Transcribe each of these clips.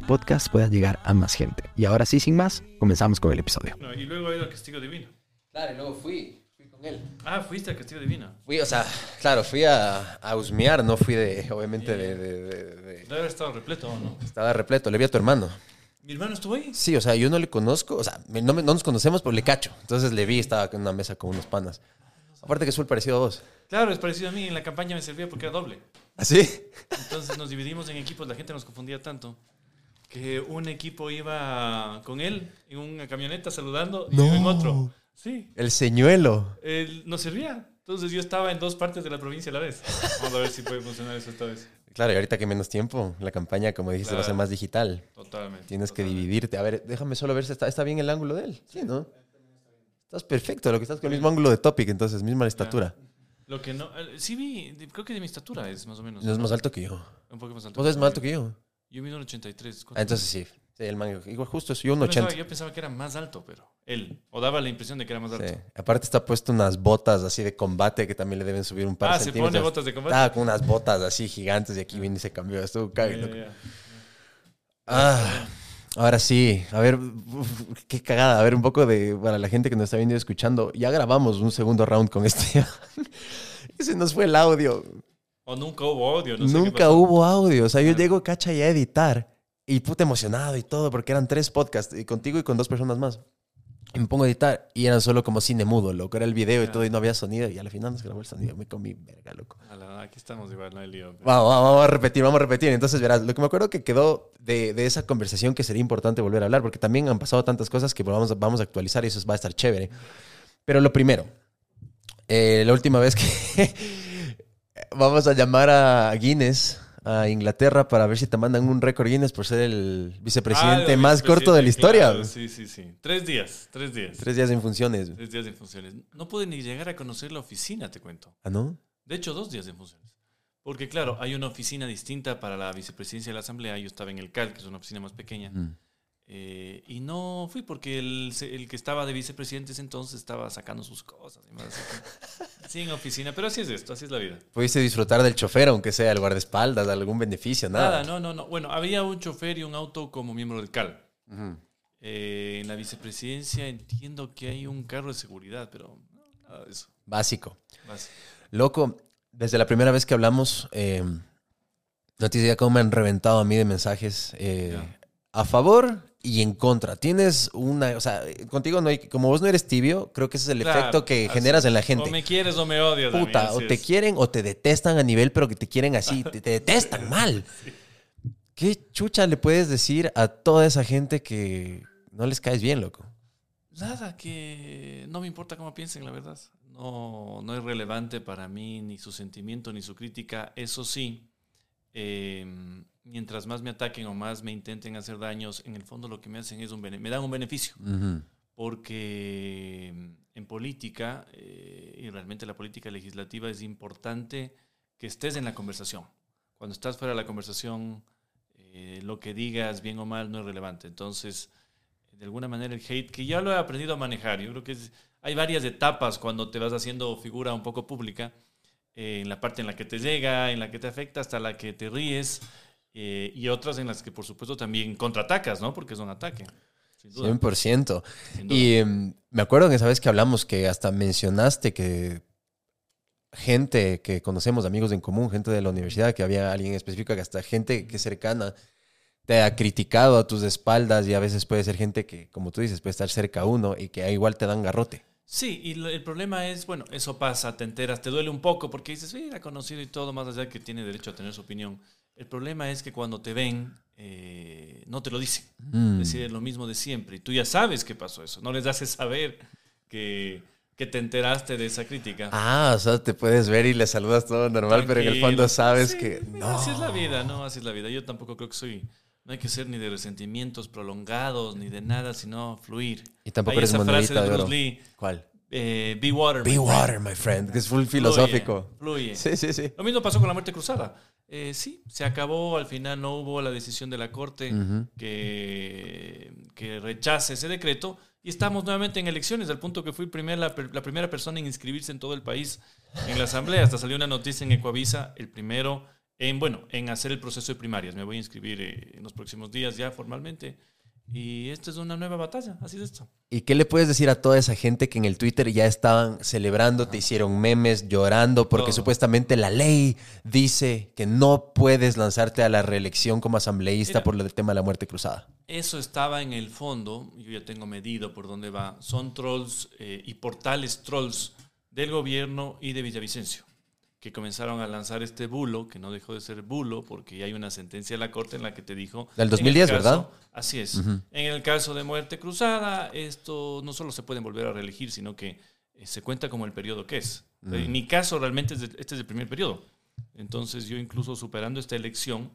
podcast pueda llegar a más gente. Y ahora sí, sin más, comenzamos con el episodio. No, y luego he ido al Castigo Divino. Claro, y luego fui, fui con él. Ah, fuiste al Castigo Divino. Fui, o sea, claro, fui a, a husmear, no fui de, obviamente, de, de- de- de- Debe haber estado repleto o no. Estaba repleto, le vi a tu hermano. ¿Mi hermano estuvo ahí? Sí, o sea, yo no le conozco, o sea, no, me- no nos conocemos, pero le cacho. Entonces le vi, estaba en una mesa con unos panas. Aparte que es full parecido a vos. Claro, es parecido a mí. En la campaña me servía porque era doble. ¿Así? Entonces nos dividimos en equipos. La gente nos confundía tanto que un equipo iba con él en una camioneta saludando y yo en otro. Sí, El señuelo. él nos servía. Entonces yo estaba en dos partes de la provincia a la vez. Vamos a ver si puede funcionar eso esta vez. Claro, y ahorita que menos tiempo, la campaña, como dijiste, va a ser Claro. más digital. Totalmente. Tienes que dividirte. A ver, déjame solo ver si está, está bien el ángulo de él. Sí, ¿no? Estás perfecto, lo que estás con el mismo ángulo de Topic, entonces, misma estatura. Lo que no. eh, Sí vi, creo que de mi estatura es más o menos. No es más alto que yo. Un poco más alto. Vos eres más alto que yo. Yo mido un 83. Ah, entonces sí. Sí, el man, igual justo, un Yo pensaba, 80. yo pensaba que era más alto, pero él. O daba la impresión de que era más alto. Sí. Aparte está puesto unas botas así de combate que también le deben subir un par Ah, de se centímetros. pone botas de combate. Estaba con unas botas así gigantes y aquí viene y se cambió. Estuvo cague. Ah, ahora sí. A ver, uf, qué cagada. A ver, un poco de, para la gente que nos está viendo y escuchando. Ya grabamos un segundo round con este. Ese nos fue el audio. O nunca hubo odio. No sé qué Nunca pasó. hubo audio. O sea, yo llego, cacha, y a editar. Y puta emocionado y todo, porque eran tres podcasts, y contigo y con dos personas más. Y me pongo a editar y eran solo como cine mudo, loco. Era el video y Ya. todo y no había sonido. Y al final nos grabó el sonido. Me comí verga, loco. A la- aquí estamos igual, no hay lío. Vamos, vamos, vamos a repetir, vamos a repetir. Entonces, verás, lo que me acuerdo que quedó de, de esa conversación que sería importante volver a hablar, porque también han pasado tantas cosas que vamos, a- vamos a actualizar y eso va a estar chévere. Pero lo primero, eh, la última vez que vamos a llamar a Guinness, a Inglaterra, para ver si te mandan un récord Guinness por ser el vicepresidente Ah, más corto de la historia. claro, sí, sí, sí. Tres días, tres días. Tres días en funciones. Tres días en funciones. No pude ni llegar a conocer la oficina, te cuento. ¿Ah, no? De hecho, dos días en funciones. Porque, claro, hay una oficina distinta para la vicepresidencia de la Asamblea. Yo estaba en el CAL, que es una oficina más pequeña. Mm. Eh, y no fui porque el, el que estaba de vicepresidente ese entonces estaba sacando sus cosas. Y más así en oficina. Pero así es esto, así es la vida. Pudiste disfrutar del chofer, aunque sea el guardaespaldas, algún beneficio, nada. Nada, no, no, no. Bueno, había un chofer y un auto como miembro del CAL. Eh, en la vicepresidencia entiendo que hay un carro de seguridad, pero nada de eso. Básico. Vas. Loco, desde la primera vez que hablamos, eh, no tienes idea cómo me han reventado a mí de mensajes eh, a favor y en contra. Tienes una, o sea, contigo no hay, como vos no eres tibio, creo que ese es el Claro, efecto que así generas en la O gente. me quieres o me odias. Puta, o te es. quieren o te detestan a nivel, pero que te quieren así, te, te detestan mal. ¿Qué chucha le puedes decir a toda esa gente que no les caes bien, loco? Nada, que no me importa cómo piensen, la verdad. No, no es relevante para mí ni su sentimiento ni su crítica. Eso sí, eh, mientras más me ataquen o más me intenten hacer daños, en el fondo lo que me hacen es un me dan un beneficio. Porque mm, en política, eh, y realmente la política legislativa, es importante que estés en la conversación. Cuando estás fuera de la conversación, eh, lo que digas, bien o mal, no es relevante. Entonces, de alguna manera el hate, que ya lo he aprendido a manejar, yo creo que es- hay varias etapas cuando te vas haciendo figura un poco pública, eh, en la parte en la que te llega, en la que te afecta, hasta la que te ríes, eh, y otras en las que por supuesto también contraatacas, ¿no? Porque es un ataque. Sin duda. 100%. sin duda. Y em, me acuerdo que esa vez que hablamos que hasta mencionaste que gente que conocemos, amigos en común, gente de la universidad, que había alguien específico, que hasta gente que es cercana te ha criticado a tus espaldas y a veces puede ser gente que, como tú dices, puede estar cerca a uno y que igual te dan garrote. Sí, y el problema es, bueno, eso pasa, te enteras, te duele un poco porque dices, sí, era conocido y todo, más allá de que tiene derecho a tener su opinión. El problema es que cuando te ven, eh, no te lo dicen. Mm. Es decir, es lo mismo de siempre. Y tú ya sabes que pasó eso. No les haces saber que, que te enteraste de esa crítica. Ah, o sea, te puedes ver y le saludas todo normal, pero en el fondo sabes Sí, que no. Así es la vida, ¿no? Así es la vida. Yo tampoco creo que soy no hay que ser ni de resentimientos prolongados, ni de nada, sino fluir. Y tampoco Hay eres esa frase de de Bruce. Lee, ¿Cuál? eh, be water. Be my friend. water, my friend, que es full filosófico. Fluye. Sí, sí, sí. Lo mismo pasó con la muerte cruzada. Eh, sí, se acabó, al final no hubo la decisión de la Corte que, que rechace ese decreto y estamos nuevamente en elecciones, al punto que fui primer- la primera persona en inscribirse en todo el país en la asamblea. Hasta salió una noticia en Ecoavisa, el primero en, bueno, en hacer el proceso de primarias. Me voy a inscribir eh, en los próximos días ya formalmente. Y esta es una nueva batalla, así es esto. ¿Y qué le puedes decir a toda esa gente que en el Twitter ya estaban celebrando, te hicieron memes, llorando, porque Todo. supuestamente la ley dice que no puedes lanzarte a la reelección como asambleísta Mira. por el tema de la muerte cruzada? Eso estaba en el fondo, yo ya tengo medido por dónde va. Son trolls eh, y portales trolls del gobierno y de Villavicencio, que comenzaron a lanzar este bulo, que no dejó de ser bulo, porque ya hay una sentencia de la Corte en la que te dijo... Del en el 2010, caso- ¿verdad? Así es. En el caso de muerte cruzada, esto no solo se pueden volver a reelegir, sino que eh, se cuenta como el periodo que es. En mi caso, realmente, este es el primer periodo. Entonces, yo incluso superando esta elección,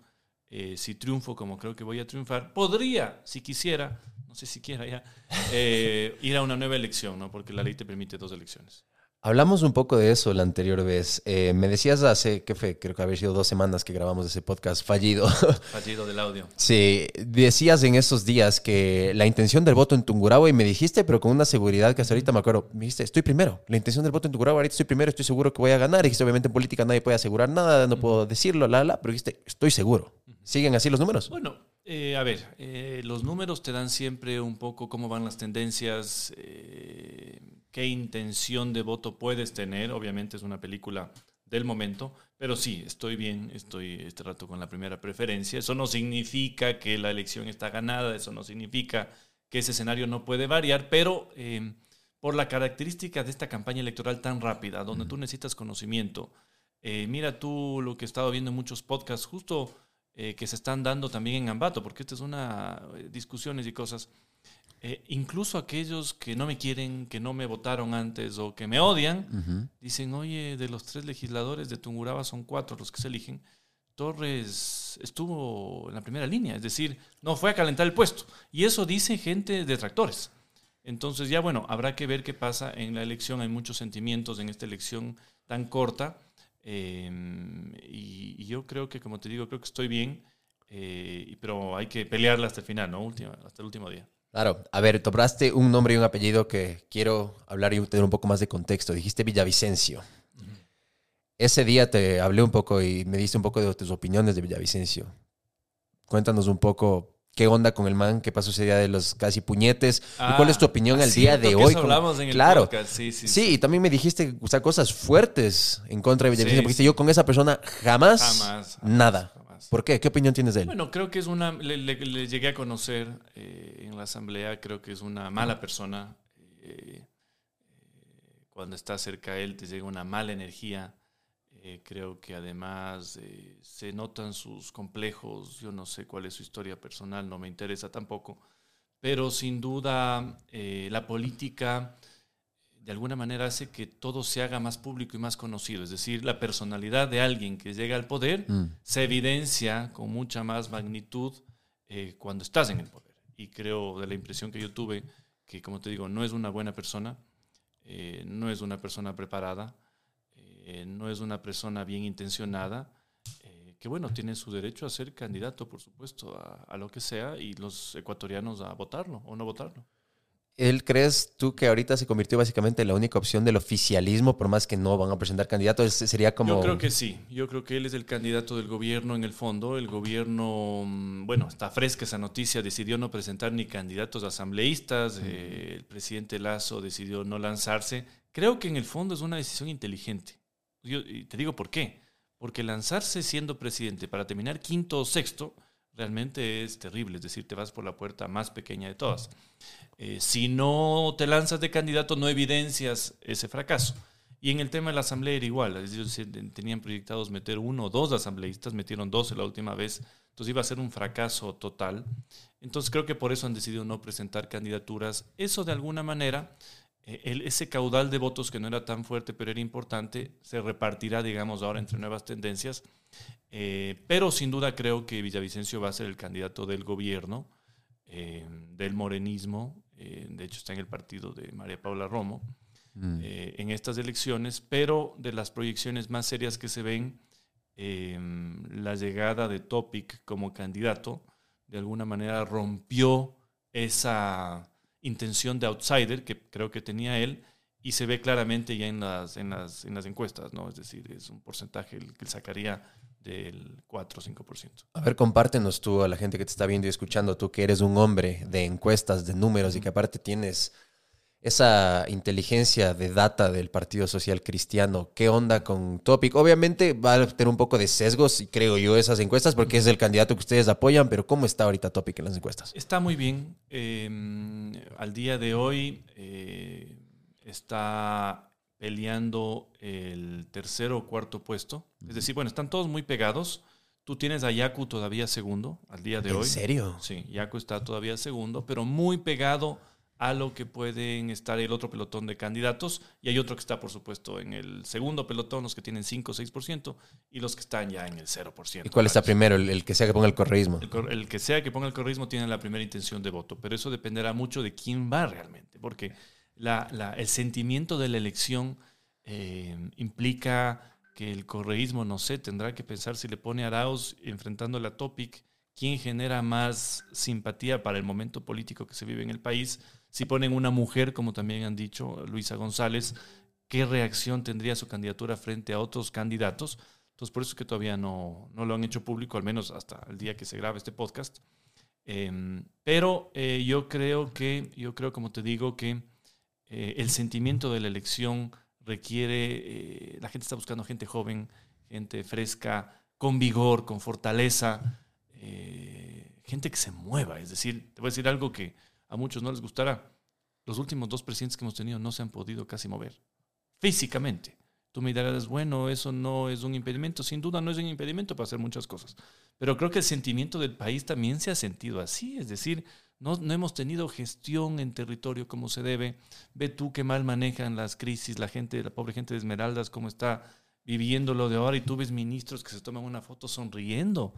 eh, si triunfo como creo que voy a triunfar, podría, si quisiera, no sé si quiera ya, eh, ir a una nueva elección, ¿no? Porque la ley te permite dos elecciones. Hablamos un poco de eso la anterior vez. Eh, me decías hace, ¿qué fue? Creo que había sido dos semanas que grabamos ese podcast fallido. Fallido del audio. Sí, decías en esos días que la intención del voto en Tungurahua, y me dijiste, pero con una seguridad que hasta ahorita me acuerdo, me dijiste, estoy primero. La intención del voto en Tungurahua, ahorita estoy primero, estoy seguro que voy a ganar. Y dijiste, obviamente en política nadie puede asegurar nada, no puedo decirlo, la, la, pero dijiste, estoy seguro. ¿Siguen así los números? Bueno, eh, a ver, eh, los números te dan siempre un poco cómo van las tendencias, eh, qué intención de voto puedes tener. Obviamente es una película del momento, pero sí, estoy bien, estoy este rato con la primera preferencia. Eso no significa que la elección está ganada, eso no significa que ese escenario no puede variar, pero eh, por la característica de esta campaña electoral tan rápida, donde tú necesitas conocimiento, eh, mira tú lo que he estado viendo en muchos podcasts, justo eh, que se están dando también en Ambato, porque esta es una discusiones y cosas. Eh, incluso aquellos que no me quieren, que no me votaron antes o que me odian, dicen, oye, de los tres legisladores de Tungurahua son cuatro los que se eligen. Torres estuvo en la primera línea, es decir, no fue a calentar el puesto. Y eso dice gente detractores. Entonces ya bueno, habrá que ver qué pasa en la elección. Hay muchos sentimientos en esta elección tan corta. eh, y, y yo creo que, como te digo, creo que estoy bien. eh, pero hay que pelearla hasta el final, ¿no? Última, hasta el último día. Claro, a ver, tomaste un nombre y un apellido que quiero hablar y tener un poco más de contexto. Dijiste Villavicencio. Ese día te hablé un poco y me diste un poco de tus opiniones de Villavicencio. Cuéntanos un poco qué onda con el man, qué pasó ese día de los casi puñetes y cuál es tu opinión al día de Ah, que hoy. eso hablamos en el claro. podcast, Sí, sí, Sí, y también me dijiste o sea, cosas fuertes en contra de Villavicencio, Sí, porque sí. yo con esa persona jamás, Jamás, jamás, nada. jamás. ¿Por qué? ¿Qué opinión tienes de él? Bueno, creo que es una. Le, le- le llegué a conocer eh, en la asamblea, creo que es una mala persona. eh, eh, cuando estás cerca a él, te llega una mala energía. Eh, creo que además eh, se notan sus complejos. Yo no sé cuál es su historia personal, no me interesa tampoco. Pero sin duda, eh, la política de alguna manera hace que todo se haga más público y más conocido. Es decir, la personalidad de alguien que llega al poder Mm. se evidencia con mucha más magnitud eh, cuando estás en el poder. Y creo, de la impresión que yo tuve, que como te digo, no es una buena persona, eh, no es una persona preparada, eh, no es una persona bien intencionada, que bueno, tiene su derecho a ser candidato, por supuesto, a, a lo que sea, y los ecuatorianos a votarlo o no votarlo. ¿Él crees tú que ahorita se convirtió básicamente en la única opción del oficialismo, por más que no van a presentar candidatos? Sería como... Yo creo que sí, yo creo que él es el candidato del gobierno en el fondo. El gobierno, mm, bueno, está fresca esa noticia, decidió no presentar ni candidatos asambleístas, eh, el presidente Lazo decidió no lanzarse. Creo que en el fondo es una decisión inteligente. Yo, y te digo por qué. Porque lanzarse siendo presidente para terminar quinto o sexto realmente es terrible, es decir, te vas por la puerta más pequeña de todas. Eh, si no te lanzas de candidato, no evidencias ese fracaso. Y en el tema de la asamblea era igual. se- tenían proyectados meter uno o dos asambleístas, metieron 12 la última vez. Entonces iba a ser un fracaso total. Entonces creo que por eso han decidido no presentar candidaturas. Eso de alguna manera eh, ese caudal de votos que no era tan fuerte, pero era importante, se repartirá, digamos, ahora entre nuevas tendencias. Eh, pero sin duda creo que Villavicencio va a ser el candidato del gobierno, eh, del morenismo, de hecho está en el partido de María Paula Romo, mm. en estas elecciones, pero de las proyecciones más serias que se ven, la llegada de Topic como candidato, de alguna manera rompió esa intención de outsider que creo que tenía él y se ve claramente ya en las, en las, en las encuestas, ¿no? Es decir, es un porcentaje el que sacaría del 4 o 5%. A ver, compártenos tú a la gente que te está viendo y escuchando, tú que eres un hombre de encuestas, de números y que aparte tienes esa inteligencia de data del Partido Social Cristiano, ¿qué onda con Topic? Obviamente va a tener un poco de sesgos, y creo yo, esas encuestas, porque es el candidato que ustedes apoyan, pero ¿cómo está ahorita Topic en las encuestas? Está muy bien. Em, al día de hoy eh, está peleando el tercero o cuarto puesto. Es decir, bueno, están todos muy pegados. Tú tienes a Yaku todavía segundo al día de hoy. ¿En serio? Sí, Yaku está todavía segundo, pero muy pegado a lo que pueden estar el otro pelotón de candidatos y hay otro que está, por supuesto, en el segundo pelotón, los que tienen 5 o 6% y los que están ya en el 0%. ¿Y cuál está primero? El, que sea que ponga el correísmo. El, que sea que ponga el correísmo tiene la primera intención de voto, pero eso dependerá mucho de quién va realmente, porque el sentimiento de la elección eh, implica que el correísmo, no sé, tendrá que pensar si le pone a Arauz enfrentando la Topic, quién genera más simpatía para el momento político que se vive en el país si ponen una mujer, como también han dicho, Luisa González, ¿qué reacción tendría su candidatura frente a otros candidatos? Entonces, por eso es que todavía no, lo han hecho público, al menos hasta el día que se grabe este podcast. Em, pero eh, yo creo que, yo creo, como te digo, que eh, el sentimiento de la elección requiere, eh, la gente está buscando gente joven, gente fresca, con vigor, con fortaleza, gente que se mueva. Es decir, te voy a decir algo que a muchos no les gustará. Los últimos dos presidentes que hemos tenido no se han podido casi mover físicamente. Tú me dirás, bueno, eso no es un impedimento. Sin duda no es un impedimento para hacer muchas cosas. Pero creo que el sentimiento del país también se ha sentido así. Es decir, no, no hemos tenido gestión en territorio como se debe. Ve tú qué mal manejan las crisis, la gente, la pobre gente de Esmeraldas, cómo está viviendo lo de ahora y tú ves ministros que se toman una foto sonriendo.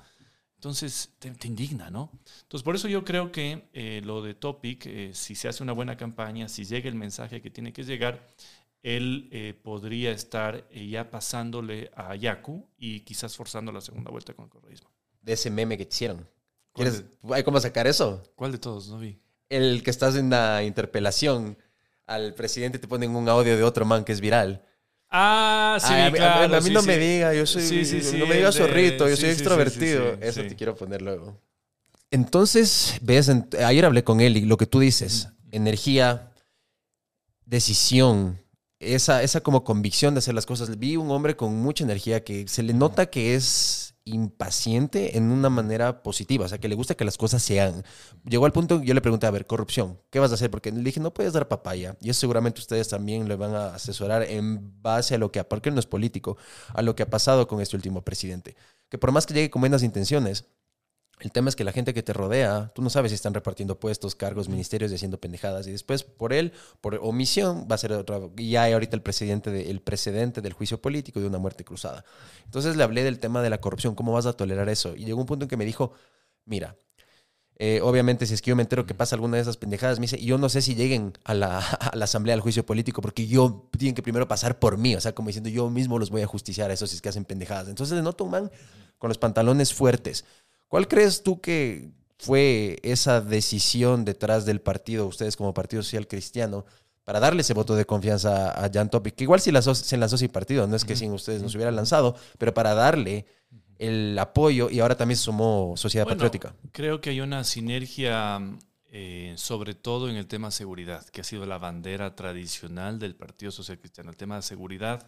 Entonces te, indigna, ¿no? Entonces por eso yo creo que eh, lo de Topic, eh, si se hace una buena campaña, si llega el mensaje que tiene que llegar, él eh, podría estar ya pasándole a Yaku y quizás forzando la segunda vuelta con el correísmo. De ese meme que hicieron. ¿Quieres, ¿Hay cómo sacar eso? ¿Cuál de todos? No vi. El que estás en la interpelación al presidente te ponen un audio de otro man que es viral. Ah, sí, claro. A, mí no me diga, yo soy. no me diga zorrito, yo soy extrovertido. Eso te quiero poner luego. Entonces, ves, ayer hablé con él y lo que tú dices, energía, decisión, esa, esa como convicción de hacer las cosas. Vi un hombre con mucha energía que se le nota que es impaciente en una manera positiva, o sea, que le gusta que las cosas sean. Llegó al punto, yo le pregunté, a ver, corrupción, ¿qué vas a hacer? Porque le dije, no puedes dar papaya. Y eso seguramente ustedes también le van a asesorar en base a lo que, porque él no es político, a lo que ha pasado con este último presidente. Que por más que llegue con buenas intenciones, el tema es que la gente que te rodea, tú no sabes si están repartiendo puestos, cargos, ministerios y haciendo pendejadas. Y después, por él, por omisión, va a ser otra. Y ya hay ahorita el, presidente el precedente del juicio político de una muerte cruzada. Entonces le hablé del tema de la corrupción. ¿Cómo vas a tolerar eso? Y llegó un punto en que me dijo: Mira, eh, obviamente, si es que yo me entero que pasa alguna de esas pendejadas, me dice, yo no sé si lleguen a la, a la, asamblea del juicio político, porque yo tienen que primero pasar por mí, o sea, como diciendo, yo mismo los voy a justiciar a esos si es que hacen pendejadas. Entonces le noto un man con los pantalones fuertes ¿Cuál crees tú que fue esa decisión detrás del partido, ustedes como Partido Social Cristiano, para darle ese voto de confianza a Jan Topic? Que igual si se lanzó sin partido, no es que sin ustedes no se hubiera lanzado, pero para darle el apoyo y ahora también se sumó Sociedad Patriótica. Creo que hay una sinergia, eh, sobre todo en el tema seguridad, que ha sido la bandera tradicional del Partido Social Cristiano. El tema de seguridad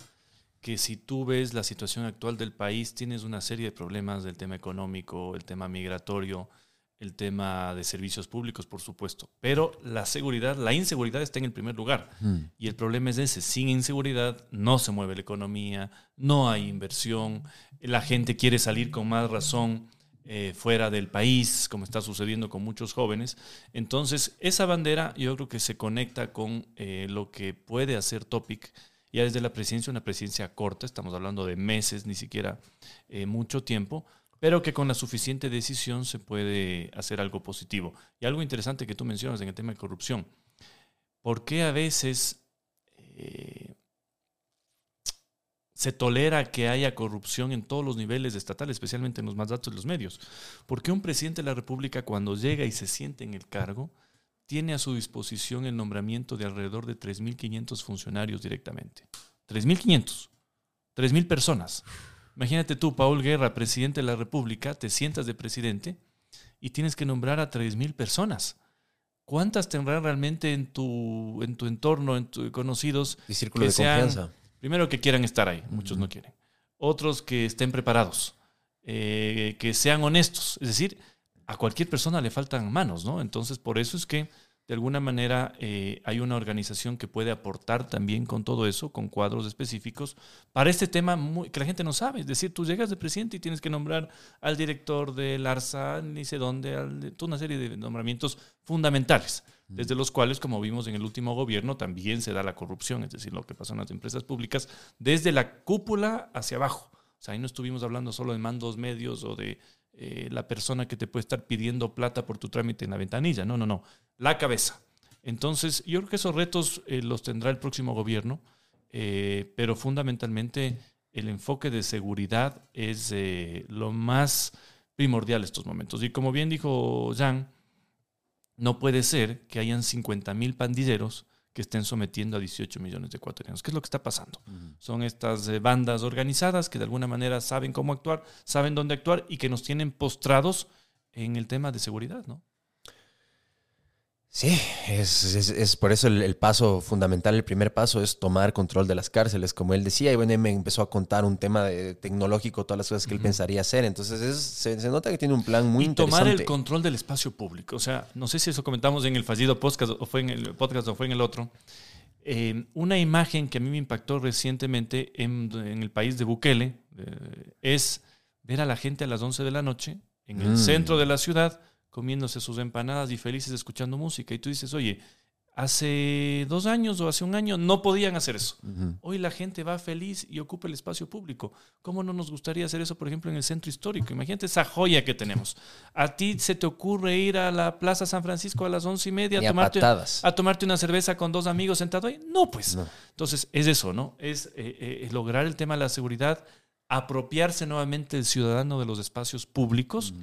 que si tú ves la situación actual del país, tienes una serie de problemas del tema económico, el tema migratorio, el tema de servicios públicos, por supuesto. Pero la seguridad, la inseguridad está en el primer lugar. Mm. Y el problema es ese, sin inseguridad no se mueve la economía, no hay inversión, la gente quiere salir con más razón eh, fuera del país, como está sucediendo con muchos jóvenes. Entonces, esa bandera yo creo que se conecta con eh, lo que puede hacer Topic ya desde la presidencia, una presidencia corta, estamos hablando de meses, ni siquiera eh, mucho tiempo, pero que con la suficiente decisión se puede hacer algo positivo. Y algo interesante que tú mencionas en el tema de corrupción. ¿Por qué a veces se tolera que haya corrupción en todos los niveles estatales, especialmente en los más altos de los medios. Porque un presidente de la República cuando llega y se siente en el cargo, tiene a su disposición el nombramiento de alrededor de 3.500 funcionarios directamente. 3.500. 3.000 personas. Imagínate tú, Paul Guerra, presidente de la República, te sientas de presidente y tienes que nombrar a 3.000 personas. ¿Cuántas tendrás realmente en tu, en tu entorno, en tus conocidos? Y círculo de confianza Primero que quieran estar ahí, muchos no quieren. Otros que estén preparados, eh, que sean honestos. Es decir, a cualquier persona le faltan manos, ¿no? Entonces, por eso es que de alguna manera eh, hay una organización que puede aportar también con todo eso, con cuadros específicos, para este tema que la gente no sabe. Es decir, tú llegas de presidente y tienes que nombrar al director del ARSA, ni sé dónde, al, toda una serie de nombramientos fundamentales, desde los cuales, como vimos en el último gobierno, también se da la corrupción, es decir, lo que pasa en las empresas públicas, desde la cúpula hacia abajo. O sea, ahí no estuvimos hablando solo de mandos medios o de eh, la persona que te puede estar pidiendo plata por tu trámite en la ventanilla. No, no, no. La cabeza. Entonces, yo creo que esos retos eh, los tendrá el próximo gobierno, eh, pero fundamentalmente el enfoque de seguridad es lo más primordial en estos momentos. Y como bien dijo Jan, no puede ser que hayan 50 mil pandilleros que estén sometiendo a 18 millones de ecuatorianos. ¿Qué es lo que está pasando? Son estas eh, bandas organizadas que de alguna manera saben cómo actuar, saben dónde actuar y que nos tienen postrados en el tema de seguridad, ¿no? Sí, es, por eso el, paso fundamental, el primer paso es tomar control de las cárceles, como él decía, y bueno, me empezó a contar un tema de, tecnológico, todas las cosas que él pensaría hacer, entonces se, nota que tiene un plan muy y tomar el control del espacio público, o sea, no sé si eso comentamos en el fallido podcast o fue en el podcast o fue en el otro, eh, una imagen que a mí me impactó recientemente en, el país de Bukele eh, es ver a la gente a las 11 de la noche en el mm. centro de la ciudad, comiéndose sus empanadas y felices escuchando música. Y tú dices, oye, hace dos años o hace un año no podían hacer eso. Hoy la gente va feliz y ocupa el espacio público. ¿Cómo no nos gustaría hacer eso, por ejemplo, en el centro histórico? Imagínate esa joya que tenemos. ¿A ti se te ocurre ir a la Plaza San Francisco a las once y media a tomarte, a, tomarte, una cerveza con dos amigos sentados ahí? No, pues. Entonces, es eso, ¿no? Es, eh, eh, lograr el tema de la seguridad apropiarse nuevamente el ciudadano de los espacios públicos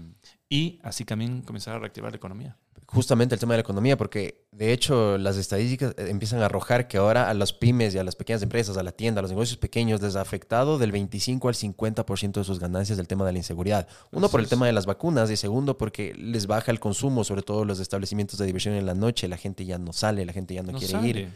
y así también comenzar a reactivar la economía. Justamente el tema de la economía, porque de hecho las estadísticas eh, empiezan a arrojar que ahora a las pymes y a las pequeñas empresas, a la tienda, a los negocios pequeños, les ha afectado del 25 al 50% de sus ganancias del tema de la inseguridad. Uno, por el tema de las vacunas y segundo, porque les baja el consumo, sobre todo los establecimientos de diversión en la noche, la gente ya no sale, la gente ya no, quiere ir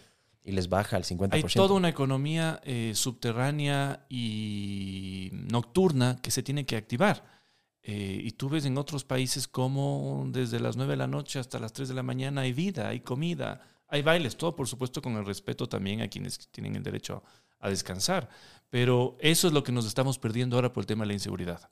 y les baja al 50%. Hay toda una economía eh, subterránea y nocturna que se tiene que activar. Eh, y tú ves en otros países como desde las 9 de la noche hasta las 3 de la mañana hay vida, hay comida, hay bailes, todo por supuesto con el respeto también a quienes tienen el derecho a descansar. Pero eso es lo que nos estamos perdiendo ahora por el tema de la inseguridad.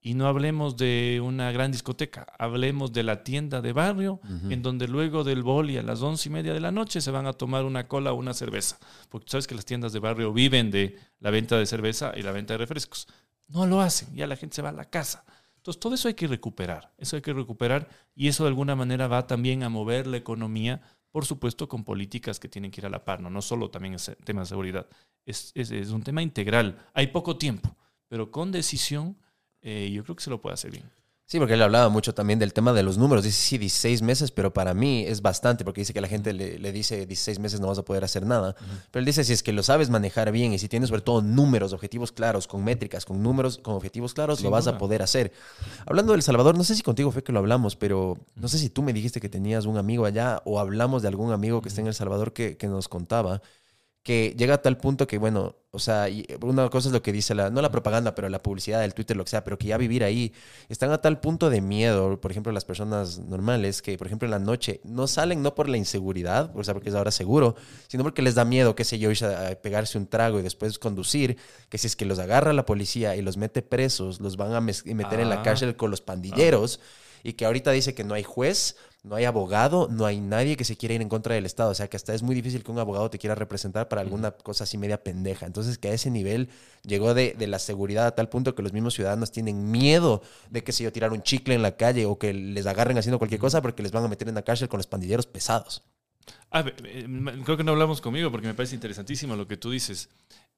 Y no hablemos de una gran discoteca, hablemos de la tienda de barrio, en donde luego del boli a las once y media de la noche se van a tomar una cola o una cerveza. Porque tú sabes que las tiendas de barrio viven de la venta de cerveza y la venta de refrescos. No lo hacen, ya la gente se va a la casa. Entonces, todo eso hay que recuperar, eso hay que recuperar y eso de alguna manera va también a mover la economía, por supuesto, con políticas que tienen que ir a la par, no, no solo también es tema de seguridad, es, es, es un tema integral. Hay poco tiempo, pero con decisión eh, yo creo que se lo puede hacer bien. Sí, porque él hablaba mucho también del tema de los números. Dice, sí, 16 meses, pero para mí es bastante, porque dice que la gente le, dice 16 meses no vas a poder hacer nada. Pero él dice, si es que lo sabes manejar bien y si tienes sobre todo números, objetivos claros, con métricas, con números, con objetivos claros, lo vas a poder hacer. Hablando del Salvador, no sé si contigo fue que lo hablamos, pero no sé si tú me dijiste que tenías un amigo allá o hablamos de algún amigo que está en El Salvador que, que nos contaba que llega a tal punto que, bueno, o sea, una cosa es lo que dice la, no la propaganda, pero la publicidad, el Twitter, lo que sea, pero que ya vivir ahí, están a tal punto de miedo, por ejemplo, las personas normales, que, por ejemplo, en la noche no salen no por la inseguridad, o sea, porque es ahora seguro, sino porque les da miedo, qué sé yo, irse a pegarse un trago y después conducir, que si es que los agarra la policía y los mete presos, los van a meter en la ah. cárcel con los pandilleros, y que ahorita dice que no hay juez, no hay abogado, no hay nadie que se quiera ir en contra del Estado. O sea, que hasta es muy difícil que un abogado te quiera representar para alguna cosa así media pendeja. Entonces, que a ese nivel llegó de, la seguridad a tal punto que los mismos ciudadanos tienen miedo de que se yo tirar un chicle en la calle o que les agarren haciendo cualquier cosa porque les van a meter en la cárcel con los pandilleros pesados. A ver, eh, creo que no hablamos conmigo porque me parece interesantísimo lo que tú dices.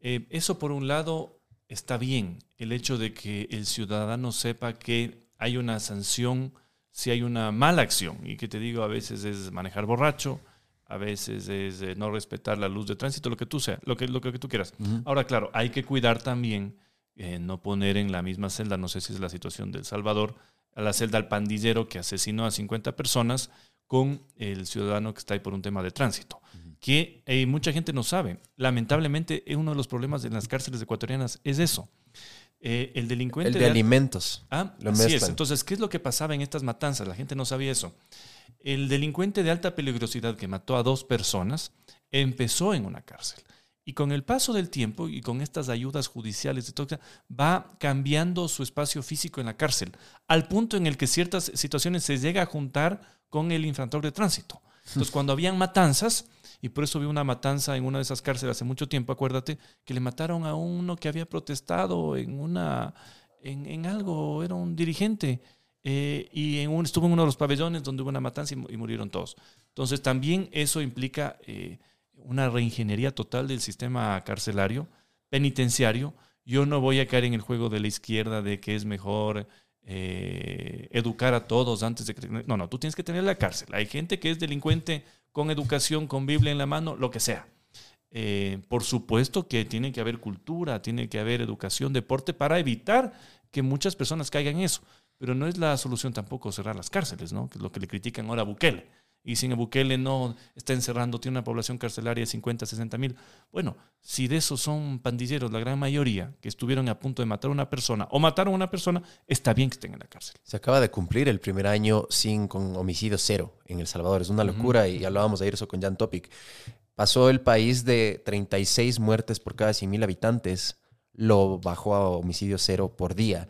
Eh, eso por un lado está bien, el hecho de que el ciudadano sepa que hay una sanción si hay una mala acción. Y que te digo, a veces es manejar borracho, a veces es eh, no respetar la luz de tránsito, lo que tú sea, lo que, lo que tú quieras. Ahora, claro, hay que cuidar también, eh, no poner en la misma celda, no sé si es la situación del Salvador, a la celda al pandillero que asesinó a 50 personas con el ciudadano que está ahí por un tema de tránsito. Que eh, mucha gente no sabe. Lamentablemente, uno de los problemas de las cárceles ecuatorianas es eso. Eh, el delincuente... El de, alimentos. Ah, así es. Entonces, ¿qué es lo que pasaba en estas matanzas? La gente no sabía eso. El delincuente de alta peligrosidad que mató a dos personas empezó en una cárcel. Y con el paso del tiempo y con estas ayudas judiciales, de todo, va cambiando su espacio físico en la cárcel, al punto en el que ciertas situaciones se llega a juntar con el infractor de tránsito. Entonces, cuando habían matanzas, y por eso vi una matanza en una de esas cárceles hace mucho tiempo, acuérdate, que le mataron a uno que había protestado en una en, algo, era un dirigente. Eh, y en un, estuvo en uno de los pabellones donde hubo una matanza y, murieron todos. Entonces también eso implica eh, una reingeniería total del sistema carcelario, penitenciario. Yo no voy a caer en el juego de la izquierda de que es mejor eh, educar a todos antes de que... No, no, tú tienes que tener la cárcel. Hay gente que es delincuente con educación, con Biblia en la mano, lo que sea. Eh, por supuesto que tiene que haber cultura, tiene que haber educación, deporte para evitar que muchas personas caigan en eso. Pero no es la solución tampoco cerrar las cárceles, ¿no? Que es lo que le critican ahora a Bukele. Y si Bukele no está encerrando, tiene una población carcelaria de 50, 60 mil. Bueno, si de esos son pandilleros, la gran mayoría que estuvieron a punto de matar a una persona o mataron a una persona, está bien que estén en la cárcel. Se acaba de cumplir el primer año sin con homicidio cero en El Salvador. Es una locura y hablábamos de eso con Jan Topic. Pasó el país de 36 muertes por cada 100 mil habitantes, lo bajó a homicidio cero por día.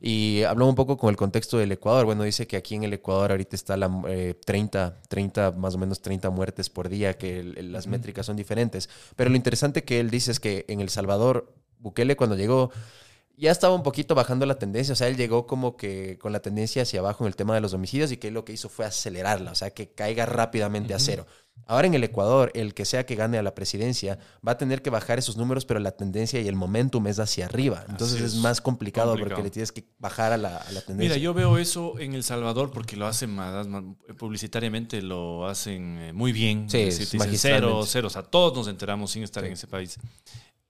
Y habló un poco con el contexto del Ecuador. Bueno, dice que aquí en el Ecuador ahorita está la 30, 30, más o menos 30 muertes por día, que las métricas son diferentes. Pero lo interesante que él dice es que en El Salvador, Bukele cuando llegó ya estaba un poquito bajando la tendencia, o sea, él llegó como que con la tendencia hacia abajo en el tema de los homicidios y que lo que hizo fue acelerarla, o sea, que caiga rápidamente a cero. Ahora en el Ecuador, el que sea que gane a la presidencia va a tener que bajar esos números, pero la tendencia y el momentum es hacia arriba. Entonces es, más complicado, porque le tienes que bajar a la, tendencia. Mira, yo veo eso en El Salvador porque lo hacen más, publicitariamente, lo hacen eh, muy bien. Sí, cero, cero. O sea, todos nos enteramos sin estar en ese país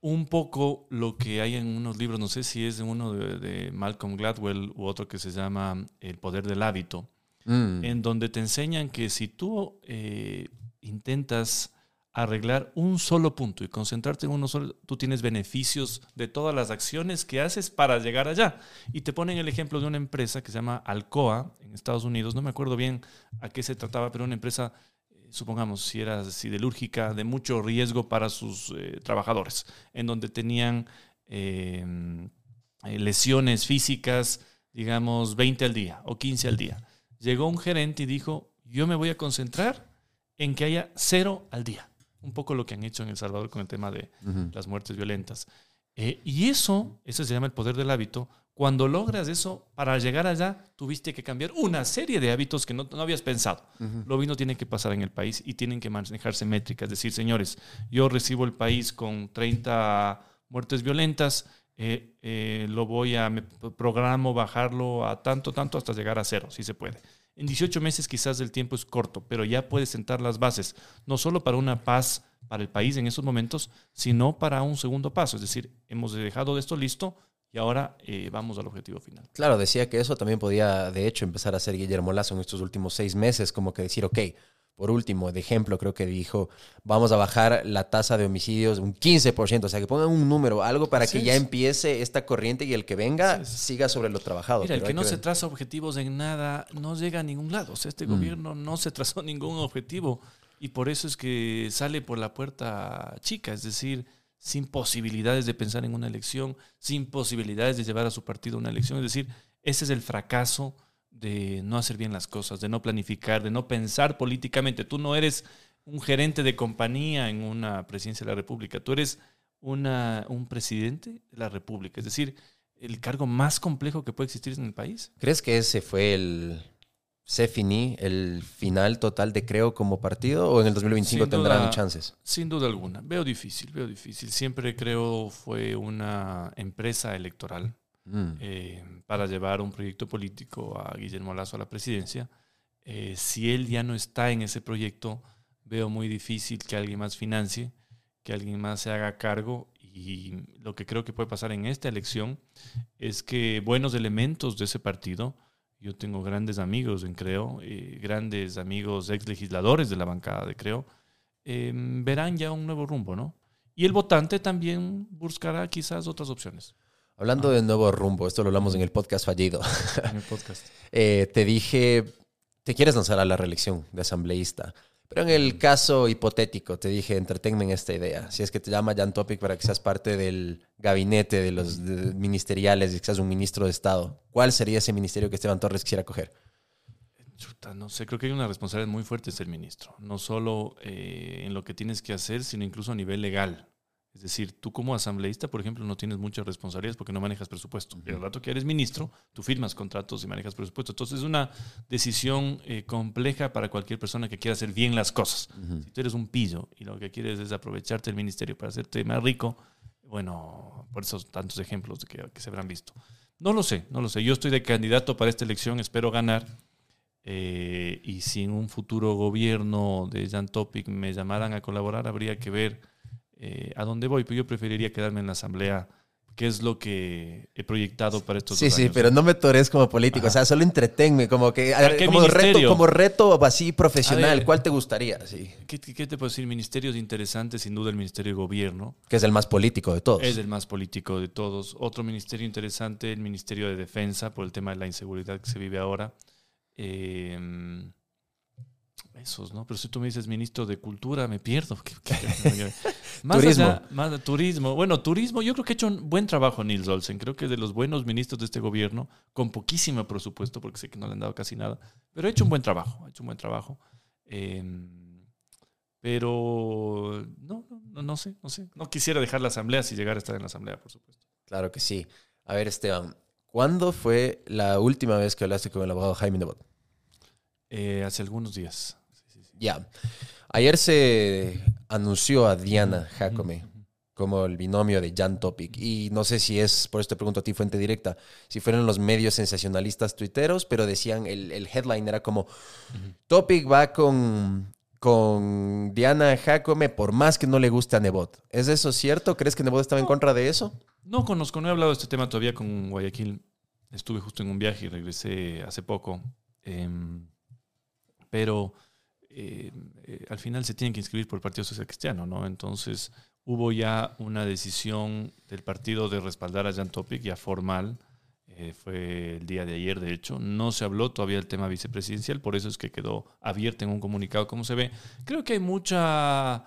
un poco lo que hay en unos libros, no sé si es de uno de, Malcolm Gladwell u otro que se llama El poder del hábito, mm. en donde te enseñan que si tú eh, intentas arreglar un solo punto y concentrarte en uno solo, tú tienes beneficios de todas las acciones que haces para llegar allá. Y te ponen el ejemplo de una empresa que se llama Alcoa en Estados Unidos, no me acuerdo bien a qué se trataba, pero una empresa supongamos, si era siderúrgica, de mucho riesgo para sus eh, trabajadores, en donde tenían em, eh, lesiones físicas, digamos, 20 al día o 15 al día. Llegó un gerente y dijo, yo me voy a concentrar en que haya cero al día. Un poco lo que han hecho en El Salvador con el tema de las muertes violentas. Eh, y eso, eso se llama el poder del hábito, cuando logras eso, para llegar allá, tuviste que cambiar una serie de hábitos que no, habías pensado. Lo mismo tiene que pasar en el país y tienen que manejarse métricas. Decir, señores, yo recibo el país con 30 muertes violentas, eh, eh, lo voy a, me programo bajarlo a tanto, tanto hasta llegar a cero, si se puede. En 18 meses quizás el tiempo es corto, pero ya puedes sentar las bases, no solo para una paz para el país en esos momentos, sino para un segundo paso. Es decir, hemos dejado de esto listo, y ahora eh, vamos al objetivo final. Claro, decía que eso también podía, de hecho, empezar a hacer Guillermo Lazo en estos últimos seis meses, como que decir, ok, por último, de ejemplo, creo que dijo, vamos a bajar la tasa de homicidios un 15%, o sea, que pongan un número, algo para que ya empiece esta corriente y el que venga siga sobre lo trabajado. Mira, el que no se traza objetivos en nada no llega a ningún lado. O sea, este mm. gobierno no se trazó ningún objetivo y por eso es que sale por la puerta chica, es decir, sin posibilidades de pensar en una elección, sin posibilidades de llevar a su partido a una elección. Es decir, ese es el fracaso de no hacer bien las cosas, de no planificar, de no pensar políticamente. Tú no eres un gerente de compañía en una presidencia de la República, tú eres una, un presidente de la República, es decir, el cargo más complejo que puede existir en el país. ¿Crees que ese fue el se finí, el final total de Creo como partido o en el 2025 tendrán chances? Sin duda alguna, veo difícil, veo difícil. Siempre Creo fue una empresa electoral Mm. Eh, para llevar un proyecto político a Guillermo Lazo a la presidencia. Eh, si él ya no está en ese proyecto, veo muy difícil que alguien más financie, que alguien más se haga cargo. Y lo que creo que puede pasar en esta elección es que buenos elementos de ese partido, yo tengo grandes amigos en Creo, eh, grandes amigos ex legisladores de la bancada de Creo, verán ya un nuevo rumbo, ¿no? Y el votante también buscará quizás otras opciones. Hablando de nuevo rumbo, esto lo hablamos en el podcast fallido. En el podcast. Eh, te dije, te quieres lanzar a la reelección de asambleísta. Pero en el caso hipotético, te dije, entretenme en esta idea. Si es que te llama Jan Topic para que seas parte del gabinete de los ministeriales y que seas un ministro de Estado, ¿cuál sería ese ministerio que Esteban Torres quisiera coger? Chuta, no sé, creo que hay una responsabilidad muy fuerte ser ministro. No solo eh, en lo que tienes que hacer, sino incluso a nivel legal. Es decir, tú como asambleísta, por ejemplo, no tienes muchas responsabilidades porque no manejas presupuesto. Pero el rato que eres ministro, tú firmas contratos y manejas presupuesto. Entonces es una decisión eh, compleja para cualquier persona que quiera hacer bien las cosas. Si tú eres un pillo y lo que quieres es aprovecharte del ministerio para hacerte más rico, bueno, por esos tantos ejemplos que, que se habrán visto. No lo sé, no lo sé. Yo estoy de candidato para esta elección, espero ganar. Eh, y si en un futuro gobierno de Jan Topic me llamaran a colaborar, habría que ver eh, a dónde voy, pero yo preferiría quedarme en la asamblea, que es lo que he proyectado para estos sí, Sí, sí, pero no me tores como político, o sea, solo entretenme, como que como reto, como reto así profesional, ¿cuál te gustaría? Sí. ¿qué, te puedo decir? Ministerios interesantes, sin duda el Ministerio de Gobierno. Que es el más político de todos. Es el más político de todos. Otro ministerio interesante, el Ministerio de Defensa, por el tema de la inseguridad que se vive ahora. Eh, esos, ¿no? Pero si tú me dices ministro de Cultura, me pierdo. más turismo. más turismo. Bueno, turismo, yo creo que ha hecho un buen trabajo Nils Olsen. Creo que de los buenos ministros de este gobierno, con poquísimo presupuesto, porque sé que no le han dado casi nada, pero ha hecho un buen trabajo, ha hecho un buen trabajo. Em, pero no, no, no sé, no sé. No quisiera dejar la asamblea si llegara a estar en la asamblea, por supuesto. Claro que sí. A ver, Esteban, ¿cuándo fue la última vez que hablaste con el abogado Jaime Nebot? Eh, hace algunos días. Ya. Ayer se anunció a Diana Jacome como el binomio de Jan Topic. Y no sé si es, por esto te pregunto a ti, fuente directa, si fueron los medios sensacionalistas tuiteros, pero decían, el, el headline era como, Topic va con, con Diana Jacome por más que no le guste a Nebot. ¿Es eso cierto? ¿Crees que Nebot estaba en contra de eso? No conozco, no he hablado de este tema todavía con Guayaquil. Estuve justo en un viaje y regresé hace poco. Em, pero eh, eh, al final se tienen que inscribir por el Partido Social Cristiano, ¿no? Entonces hubo ya una decisión del partido de respaldar a Jan Topic, ya formal, eh, fue el día de ayer, de hecho. No se habló todavía del tema vicepresidencial, por eso es que quedó abierto en un comunicado, como se ve. Creo que hay mucha,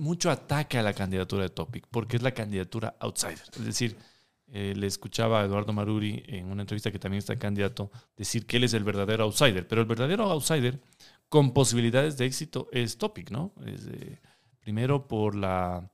mucho ataque a la candidatura de Topic, porque es la candidatura outsider. Es decir, le escuchaba a Eduardo Maruri en una entrevista que también está candidato decir que él es el verdadero outsider, pero el verdadero outsider con posibilidades de éxito es Topic, ¿no? primero por la,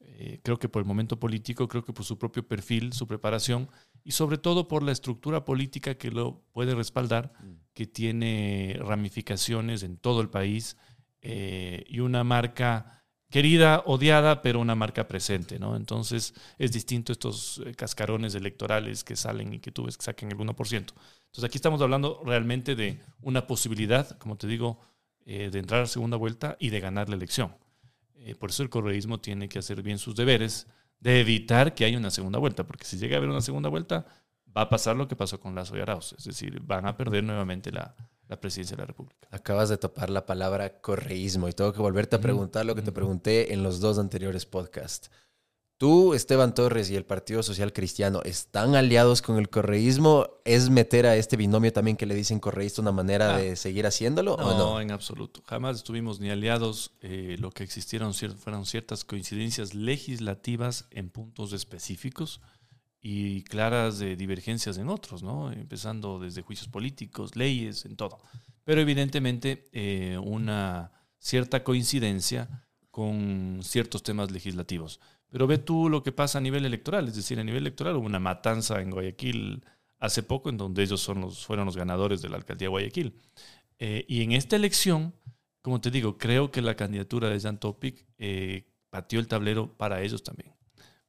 eh, creo que por el momento político, creo que por su propio perfil, su preparación y sobre todo por la estructura política que lo puede respaldar, mm. que tiene ramificaciones en todo el país eh, y una marca querida, odiada, pero una marca presente, ¿no? Entonces es distinto estos eh, cascarones electorales que salen y que tú ves que saquen el 1%. Entonces aquí estamos hablando realmente de una posibilidad, como te digo, eh, de entrar a segunda vuelta y de ganar la elección. Eh, por eso el correísmo tiene que hacer bien sus deberes de evitar que haya una segunda vuelta, porque si llega a haber una segunda vuelta, va a pasar lo que pasó con Lazo y Arauz, es decir, van a perder nuevamente la, la presidencia de la República. Acabas de topar la palabra correísmo y tengo que volverte a preguntar lo que te pregunté en los dos anteriores podcasts. ¿Tú, Esteban Torres y el Partido Social Cristiano están aliados con el correísmo? ¿Es meter a este binomio también que le dicen correísta una manera Ah. de seguir haciéndolo No, o no? en absoluto. Jamás estuvimos ni aliados. eh, lo que existieron fueron ciertas coincidencias legislativas en puntos específicos y claras de divergencias en otros, ¿no? Empezando desde juicios políticos, leyes, en todo. Pero evidentemente eh, una cierta coincidencia con ciertos temas legislativos. Pero ve tú lo que pasa a nivel electoral, es decir, a nivel electoral hubo una matanza en Guayaquil hace poco, en donde ellos son los, fueron los ganadores de la alcaldía de Guayaquil. Eh, y en esta elección, como te digo, creo que la candidatura de Jan Topic eh, pateó el tablero para ellos también.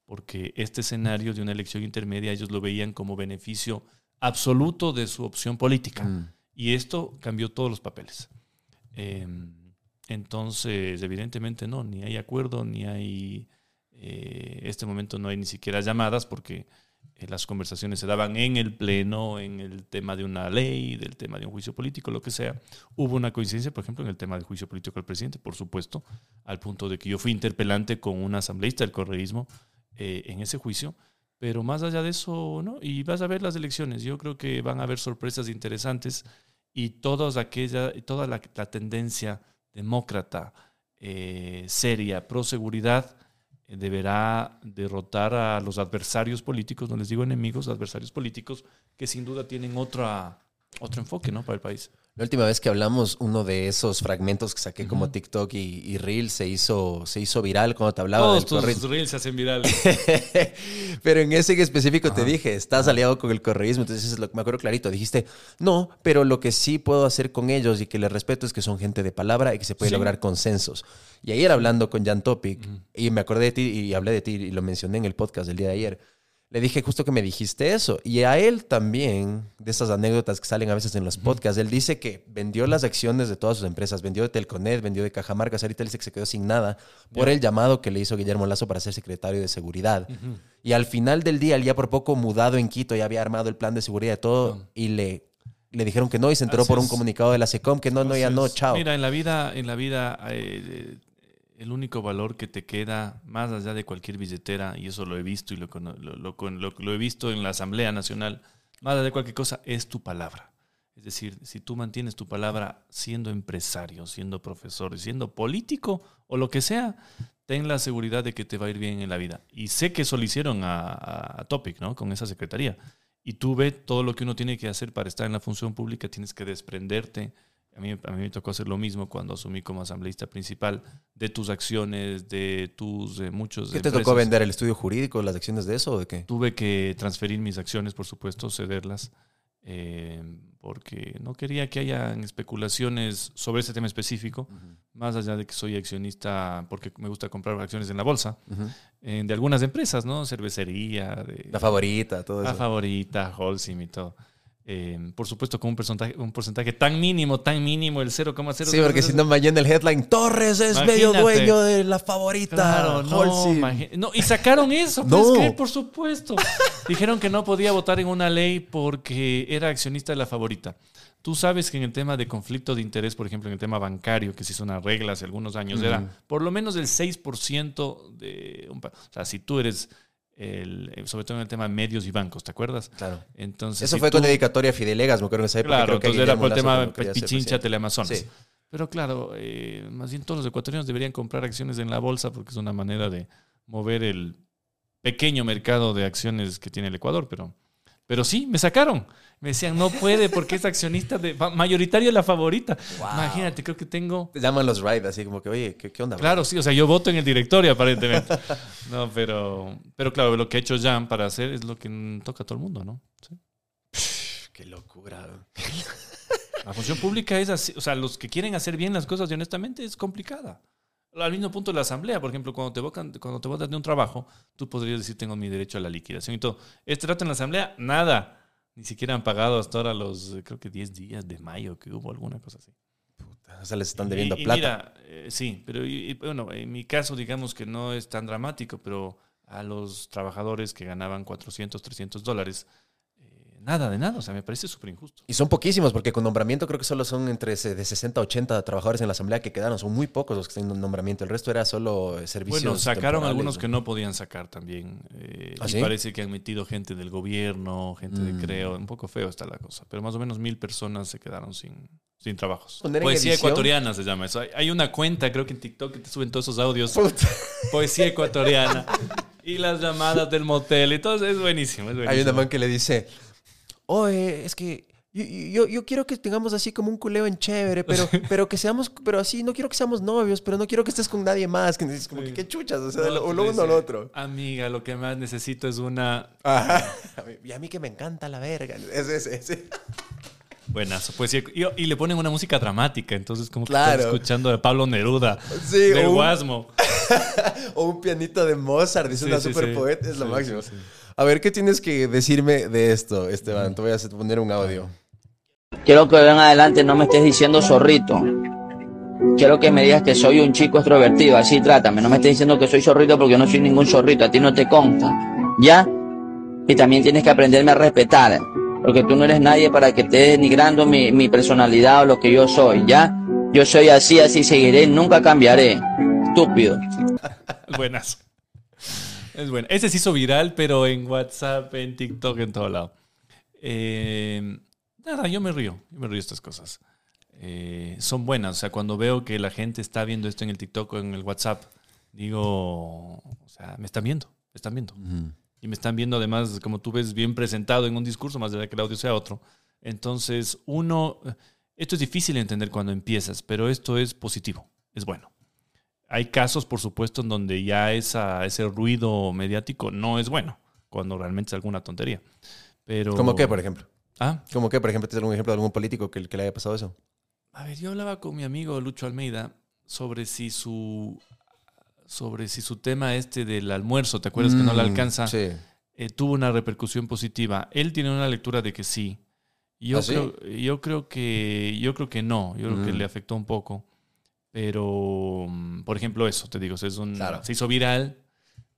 Porque este escenario de una elección intermedia ellos lo veían como beneficio absoluto de su opción política. Mm. Y esto cambió todos los papeles. Eh, entonces, evidentemente no, ni hay acuerdo, ni hay... Eh, este momento no hay ni siquiera llamadas porque eh, las conversaciones se daban en el pleno, en el tema de una ley, del tema de un juicio político, lo que sea. Hubo una coincidencia, por ejemplo, en el tema del juicio político del presidente, por supuesto, al punto de que yo fui interpelante con un asambleísta del correísmo eh, en ese juicio. Pero más allá de eso, ¿no? Y vas a ver las elecciones. Yo creo que van a haber sorpresas interesantes y todas aquella, toda la, la tendencia demócrata, eh, seria, pro seguridad, eh, deberá derrotar a los adversarios políticos, no les digo enemigos, adversarios políticos, que sin duda tienen otra, otro enfoque ¿no? para el país. La última vez que hablamos, uno de esos fragmentos que saqué como TikTok y, y Reel se hizo, se hizo viral cuando te hablaba Todos tus correísmo. reels se hacen virales. pero en ese en específico te dije, estás aliado con el correísmo. Entonces, es lo que me acuerdo clarito. Dijiste, no, pero lo que sí puedo hacer con ellos y que les respeto es que son gente de palabra y que se puede Sí. lograr consensos. Y ayer hablando con Jan Topic, y me acordé de ti y hablé de ti y lo mencioné en el podcast del día de ayer. Le dije justo que me dijiste eso. Y a él también, de esas anécdotas que salen a veces en los podcasts, él dice que vendió las acciones de todas sus empresas. Vendió de Telconet, vendió de Cajamarcas. Ahorita él dice que se quedó sin nada por el llamado que le hizo Guillermo Lazo para ser secretario de Seguridad. Y al final del día, él ya por poco mudado en Quito, ya había armado el plan de seguridad y todo. Y le, le dijeron que no y se enteró Así por un es. comunicado de la SECOM que no, no, ya no, chao. Mira, en la vida, en la vida, eh, el único valor que te queda, más allá de cualquier billetera, y eso lo he visto y lo, lo, lo lo- he visto en la Asamblea Nacional, más allá de cualquier cosa, es tu palabra. Es decir, si tú mantienes tu palabra siendo empresario, siendo profesor, siendo político o lo que sea, ten la seguridad de que te va a ir bien en la vida. Y sé que eso lo hicieron a, a- Topic, ¿no? Con esa secretaría. Y tú ves todo lo que uno tiene que hacer para estar en la función pública, tienes que desprenderte. A mí, a mí me tocó hacer lo mismo cuando asumí como asambleísta principal de tus acciones, de tus de muchos. ¿Qué te empresas. tocó vender? ¿El estudio jurídico, las acciones de eso o de qué? Tuve que transferir mis acciones, por supuesto, cederlas, eh, porque no quería que hayan especulaciones sobre ese tema específico, más allá de que soy accionista porque me gusta comprar acciones en la bolsa, eh, de algunas empresas, ¿no? Cervecería, de La favorita, todo la eso. favorita, Holcim y todo. Eh, por supuesto, con un porcentaje, un porcentaje tan mínimo, tan mínimo, el 0,0. Sí, porque si no mañana el headline, Torres es medio dueño de la favorita. Claro, no, Holcim". imagi- no, y sacaron eso, No. ¿puedes creer? Por supuesto. Dijeron que no podía votar en una ley porque era accionista de la favorita. Tú sabes que en el tema de conflicto de interés, por ejemplo, en el tema bancario, que se hizo una regla hace algunos años, era por lo menos el 6% de un O sea, si tú eres, el, eh, sobre todo en el tema de medios y bancos, ¿te acuerdas? Claro. Entonces, Eso si fue con tú- dedicatoria a Fidelegas, me acuerdo en esa época. Claro, creo que entonces era por el tema Pichincha. Teleamazonas. Sí. Pero claro, eh, más bien todos los ecuatorianos deberían comprar acciones en la bolsa porque es una manera de mover el pequeño mercado de acciones que tiene el Ecuador. Pero, pero sí, me sacaron. Me decían, no puede porque es accionista de, mayoritario la favorita. Wow. Imagínate, creo que tengo... Te llaman los ride, así como que, oye, ¿qué, qué onda? Claro, sí, o sea, yo voto en el directorio aparentemente. No, pero, pero claro, lo que ha hecho Jan para hacer es lo que toca a todo el mundo, ¿no? Sí. Qué locura. La función pública es así, o sea, los que quieren hacer bien las cosas y honestamente es complicada. Al mismo punto de la asamblea, por ejemplo, cuando te votan, cuando te votan de un trabajo, tú podrías decir tengo mi derecho a la liquidación y todo. Este trato en la asamblea, nada. Ni siquiera han pagado hasta ahora los, creo que 10 días de mayo que hubo alguna cosa así. O sea, les están debiendo Y- y plata. mira, eh, sí, pero y- bueno, en mi caso digamos que no es tan dramático, pero a los trabajadores que ganaban 400, 300 dólares, Nada de nada, o sea, me parece súper injusto. Y son poquísimos, porque con nombramiento creo que solo son entre de 60 a 80 trabajadores en la asamblea que quedaron. Son muy pocos los que están en nombramiento. El resto era solo eh, servicios. Bueno, sacaron algunos ¿no? que no podían sacar también. eh, ¿Ah, y sí? parece que han metido gente del gobierno, gente Mm. de Creo. Un poco feo está la cosa. Pero más o menos mil personas se quedaron sin, sin trabajos. Poesía edición. ecuatoriana se llama eso. Hay, hay una cuenta, creo que en TikTok, que te suben todos esos audios. Puta. Poesía ecuatoriana. y las llamadas del motel. Y todo es buenísimo. Es Hay buenísimo. una man que le dice, oye, es que yo, yo, yo quiero que tengamos así como un culeo en chévere, pero, pero que seamos, pero así, no quiero que seamos novios, pero no quiero que estés con nadie más. Que es como que qué chuchas, o sea, No, o lo uno o lo dices, otro. Amiga, lo que más necesito es una Ajá. Y a mí que me encanta la verga. Ese, ese, ese. Buenas, pues y, y le ponen una música dramática, entonces como que Claro. estás escuchando de Pablo Neruda, Sí, de o un- Guasmo. O un pianito de Mozart, dice Sí, una super poeta, es lo máximo. A ver, ¿qué tienes que decirme de esto, Esteban? Te voy a poner un audio. Quiero que de en adelante no me estés diciendo zorrito. Quiero que me digas que soy un chico extrovertido, así trátame. No me estés diciendo que soy zorrito porque no soy ningún zorrito, a ti no te consta. ¿Ya? Y también tienes que aprenderme a respetar, porque tú no eres nadie para que estés denigrando mi, mi personalidad o lo que yo soy, ¿ya? Yo soy así, así seguiré, nunca cambiaré. Estúpido. Buenas. Es bueno. Ese se hizo viral, pero en WhatsApp, en TikTok, en todo lado. Eh, nada, yo me río. Yo me río de estas cosas. Eh, son buenas. O sea, cuando veo que la gente está viendo esto en el TikTok o en el WhatsApp, digo, o sea, me están viendo, me están viendo. Y me están viendo además, como tú ves, bien presentado en un discurso, más de que el audio sea otro. Entonces, uno, esto es difícil de entender cuando empiezas, pero esto es positivo, es bueno. Hay casos, por supuesto, en donde ya esa, ese ruido mediático no es bueno, cuando realmente es alguna tontería. Pero, ¿Cómo qué, por ejemplo? Ah, ¿Cómo qué, por ejemplo? ¿Tienes algún ejemplo de algún político que, que le haya pasado eso? A ver, yo hablaba con mi amigo Lucho Almeida sobre si su sobre si su tema este del almuerzo, ¿te acuerdas que no le Mm, alcanza? Sí. eh, tuvo una repercusión positiva. Él tiene una lectura de que sí. Yo, ¿Ah, sí? creo, yo creo que yo creo que no. Yo creo que Mm. le afectó un poco. Pero, mm, por ejemplo, eso, te digo, es un- Claro. se hizo viral,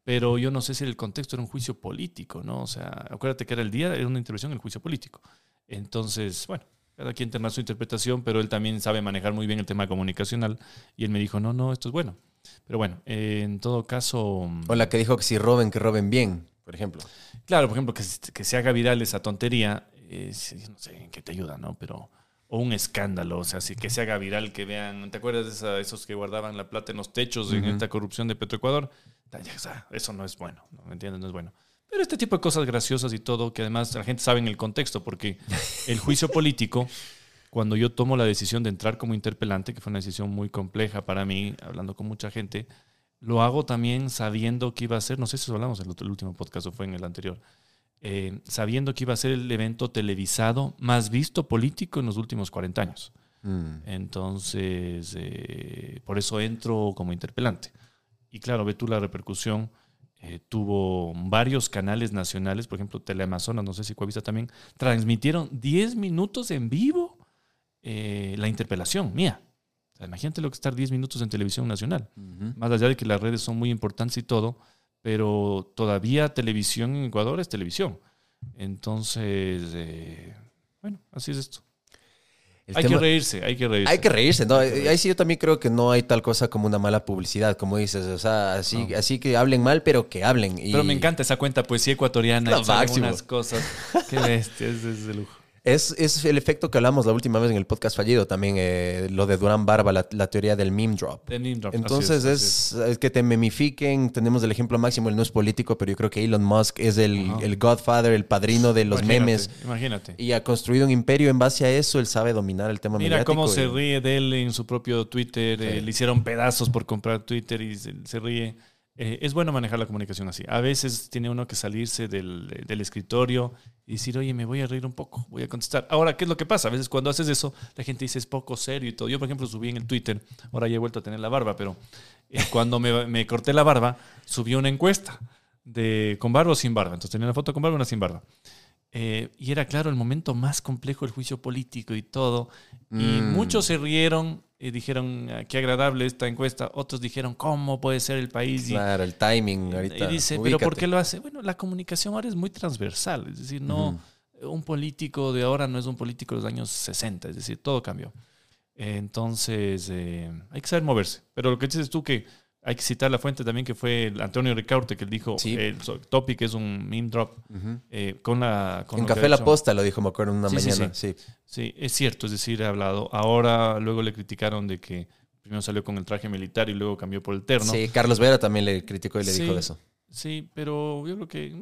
pero yo no sé si el contexto era un juicio político, ¿no? O sea, acuérdate que era el día, era una intervención en el juicio político. Entonces, bueno, cada quien tendrá su interpretación, pero él también sabe manejar muy bien el tema comunicacional. Y él me dijo, no, no, esto es bueno. Pero bueno, eh, en todo caso... mm, O la que dijo que si roben, que roben bien, por ejemplo. Claro, por ejemplo, que, que se haga viral esa tontería, eh, no sé en qué te ayuda, ¿no? Pero, o un escándalo, o sea, sí, que se haga viral, que vean, ¿te acuerdas de esa- esos que guardaban la plata en los techos en esta corrupción de Petroecuador? O sea, Eso no es bueno, ¿no? ¿me entiendes? No es bueno. Pero este tipo de cosas graciosas y todo, que además la gente sabe en el contexto, porque el juicio político, cuando yo tomo la decisión de entrar como interpelante, que fue una decisión muy compleja para mí, hablando con mucha gente, lo hago también sabiendo que iba a ser, no sé si hablamos en el último podcast o fue en el anterior, eh, sabiendo que iba a ser el evento televisado más visto político en los últimos 40 años. Mm. Entonces, eh, por eso entro como interpelante. Y claro, ve tú la repercusión. eh, tuvo varios canales nacionales, por ejemplo, Teleamazonas, no sé si Coavisa también, transmitieron 10 minutos en vivo la interpelación mía. O sea, imagínate lo que es estar 10 minutos en televisión nacional. Más allá de que las redes son muy importantes y todo, pero todavía televisión en Ecuador es televisión. Entonces, eh, bueno, así es esto. El hay tema- que reírse, hay que reírse. Hay que reírse, ¿no? Ahí sí yo también creo que no hay tal cosa como una mala publicidad, como dices. O sea, así, No. así que hablen mal, pero que hablen. Y Pero me encanta esa cuenta poesía ecuatoriana. Lo máximo. unas cosas. Qué bestia, es, es de lujo. Es, es el efecto que hablamos la última vez en el podcast fallido también, eh, lo de Durán Barba, la, la teoría del meme drop. Entonces así es, es que te memifiquen, tenemos el ejemplo máximo, él no es político, pero yo creo que Elon Musk es el, el godfather, el padrino de los Imagínate, memes Imagínate. y ha construido un imperio en base a eso, él sabe dominar el tema Mira mediático. cómo se ríe de él en su propio Twitter. eh, Sí. le hicieron pedazos por comprar Twitter y se, se ríe. Eh, es bueno manejar la comunicación así. A veces tiene uno que salirse del, del escritorio y decir, oye, me voy a reír un poco, voy a contestar. Ahora, ¿qué es lo que pasa? A veces cuando haces eso, la gente dice es poco serio y todo. Yo, por ejemplo, subí en el Twitter, ahora ya he vuelto a tener la barba, pero eh, cuando me, me corté la barba, subí una encuesta de con barba o sin barba. Entonces tenía una foto con barba y una sin barba. Eh, y era claro el momento más complejo del juicio político y todo. Y Mm. muchos se rieron y dijeron, "Ah, qué agradable esta encuesta. Otros dijeron, ¿cómo puede ser el país? Y- Claro, el timing ahorita. y dice, ¿pero por ubícate. qué lo hace? Bueno, la comunicación ahora es muy transversal. Es decir, no. Ujú. un político de ahora no es un político de los años 60, es decir, todo cambió. Entonces, eh, hay que saber moverse. Pero lo que dices tú que hay que citar la fuente también que fue Antonio Ricaurte que él dijo Sí. el topic es un meme drop eh, con la con En Café La hecho. Posta lo dijo, me acuerdo, en una Sí, sí, mañana. Sí, Sí, es cierto, es decir, ha hablado. Ahora, luego le criticaron de que primero salió con el traje militar y luego cambió por el terno. Sí, Carlos Vera también le criticó y le dijo de eso. Sí, pero yo creo que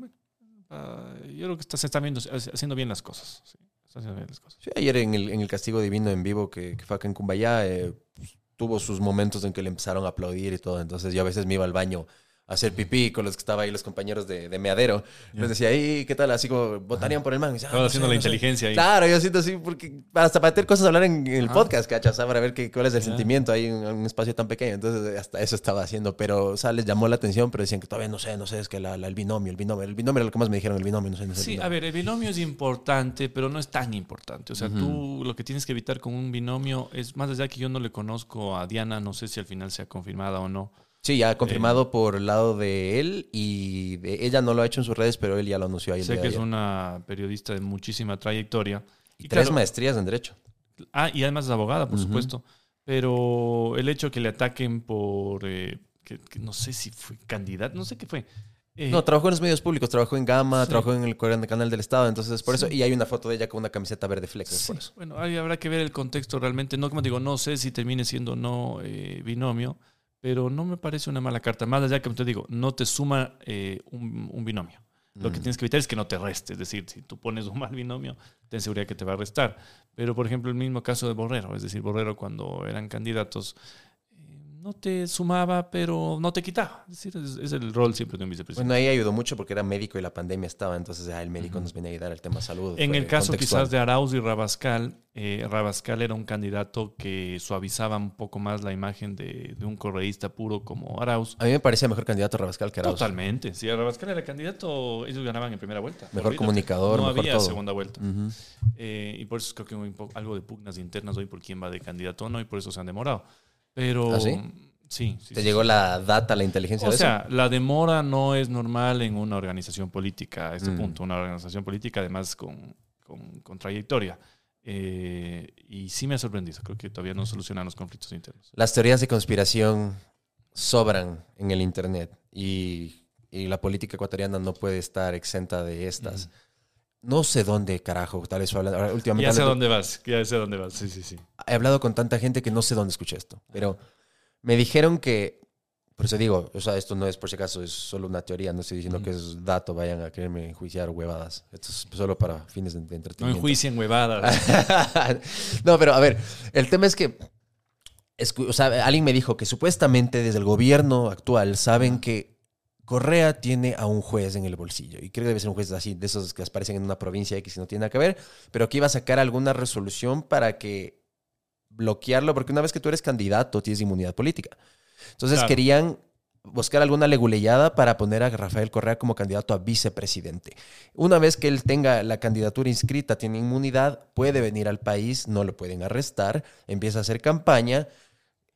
ah, yo creo que está, se están viendo, haciendo bien las cosas. Sí, está haciendo bien las cosas. Sí, ayer en el, en el Castigo Divino en vivo que, que fue acá en Cumbayá, eh, pues, tuvo sus momentos en que le empezaron a aplaudir y todo. Entonces yo a veces me iba al baño hacer pipí con los que estaba ahí los compañeros de, de Meadero. Les decía, ¿y qué tal? Así como votarían por el man. "Ah, Estaba no haciendo sé, la no sé". inteligencia ahí. Claro, yo siento así, porque hasta para tener cosas a hablar en, el Ajá. podcast, ¿cachas? Para ver qué, cuál es el sentimiento ahí en un espacio tan pequeño. Entonces, hasta eso estaba haciendo. Pero, o sea, les llamó la atención, pero decían que todavía no sé, no sé, es que la- la- el binomio, el binomio, el binomio era lo que más me dijeron, el binomio, no sé, no sé. el Sí, a ver, el binomio es importante, pero no es tan importante. O sea, tú lo que tienes que evitar con un binomio es, más allá que yo no le conozco a Diana, no sé si al final se ha confirmado o no. Sí, ya Eh, confirmado por el lado de él y de ella no lo ha hecho en sus redes, pero él ya lo anunció ahí. el sé día que es ayer. una periodista de muchísima trayectoria. Y tres claro, maestrías en Derecho. Ah, y además es abogada, por supuesto. Pero el hecho que le ataquen por, eh, que, que no sé si fue candidato, no sé qué fue. Eh, No, trabajó en los medios públicos, trabajó en Gama, Sí. trabajó en el Canal del Estado, entonces es por Sí. eso. Y hay una foto de ella con una camiseta verde flex, sí, por eso. Bueno, ahí habrá que ver el contexto realmente. No, como digo, no sé si termine siendo o no eh, binomio, pero no me parece una mala carta. Más allá que te digo, no te suma eh, un, un binomio. Lo que Mm. tienes que evitar es que no te reste. Es decir, si tú pones un mal binomio, ten seguridad que te va a restar. Pero, por ejemplo, el mismo caso de Borrero. Es decir, Borrero cuando eran candidatos no te sumaba, pero no te quitaba. Es decir, es, es el rol siempre de un vicepresidente. Bueno, ahí ayudó mucho porque era médico y la pandemia estaba, entonces ya el médico nos venía a ayudar al tema salud. En el caso contextual. quizás de Arauz y Rabascal, eh, Rabascal era un candidato que suavizaba un poco más la imagen de, de un correísta puro como Arauz. A mí me parecía mejor candidato Rabascal que Arauz. Totalmente. Si Rabascal era candidato, ellos ganaban en primera vuelta. Mejor comunicador, No mejor había todo. segunda vuelta. Eh, y por eso creo que hay algo de pugnas internas hoy por quién va de candidato o no, y por eso se han demorado. Pero ¿Ah, sí? sí, sí, ¿Te sí, llegó sí. la data, la inteligencia O de sea, la demora no es normal en una organización política a este Mm. punto. Una organización política, además, con, con- con trayectoria. Eh, y sí me ha sorprendido. Creo que todavía no solucionan los conflictos internos. Las teorías de conspiración sobran en el Internet y, y la política ecuatoriana no puede estar exenta de estas. No sé dónde, carajo, tal vez ahora, últimamente Ya sé hablando- dónde vas. Ya sé dónde vas. Sí, sí, sí. he hablado con tanta gente que no sé dónde escuché esto, pero me dijeron que, por eso digo, o sea, esto no es por si acaso, es solo una teoría, no estoy diciendo que es dato, vayan a quererme enjuiciar huevadas. Esto es solo para fines de, de No entretenimiento. enjuicien huevadas. no, pero a ver, el tema es que, o sea, alguien me dijo que supuestamente desde el gobierno actual saben que Correa tiene a un juez en el bolsillo. Y creo que debe ser un juez así, de esos que aparecen en una provincia X y no tiene nada que ver, pero que iba a sacar alguna resolución para que bloquearlo, porque una vez que tú eres candidato tienes inmunidad política. Entonces Claro. buscar alguna leguleyada para poner a Rafael Correa como candidato a vicepresidente. Una vez que él tenga la candidatura inscrita, tiene inmunidad, puede venir al país, no lo pueden arrestar, empieza a hacer campaña.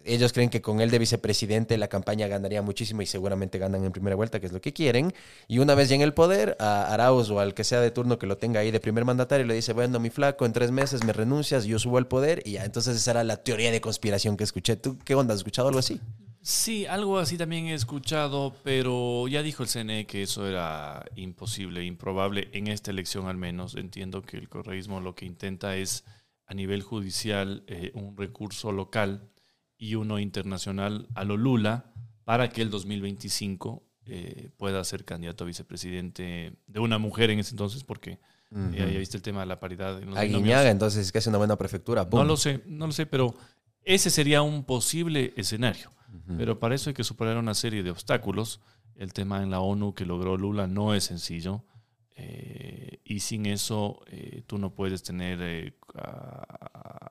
Ellos creen que con él de vicepresidente la campaña ganaría muchísimo y seguramente ganan en primera vuelta, que es lo que quieren. Y una vez ya en el poder, a Arauz o al que sea de turno que lo tenga ahí de primer mandatario, le dice, bueno, mi flaco, en tres meses me renuncias, yo subo al poder y ya. Entonces esa era la teoría de conspiración que escuché. ¿Tú qué onda? ¿Has escuchado algo así? Sí, algo así también he escuchado, pero ya dijo el CNE que eso era imposible, improbable, en esta elección al menos. Entiendo que el correísmo lo que intenta es, a nivel judicial, eh, un recurso local y uno internacional a lo Lula para que el 2025 eh, pueda ser candidato a vicepresidente de una mujer en ese entonces, porque eh, ya viste el tema de la paridad en los entonces es que hace una buena prefectura. No lo sé, no lo sé, pero ese sería un posible escenario. Pero para eso hay que superar una serie de obstáculos. El tema en la ONU que logró Lula no es sencillo. Eh, y sin eso eh, tú no puedes tener eh,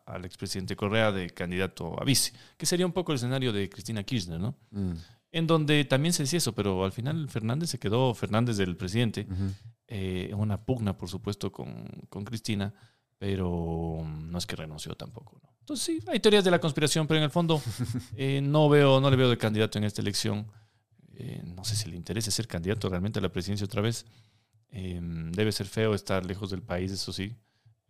al expresidente Correa de candidato a vice, que sería un poco el escenario de Cristina Kirchner, ¿no? Mm, En donde también se decía eso, pero al final Fernández se quedó, Fernández del presidente, ujú. eh, en una pugna, por supuesto, con, con Cristina, pero no es que renunció tampoco. ¿no? Entonces sí, hay teorías de la conspiración, pero en el fondo eh, no, veo, no le veo de candidato en esta elección. No sé si le interesa ser candidato realmente a la presidencia otra vez. Em, debe ser feo estar lejos del país, eso sí.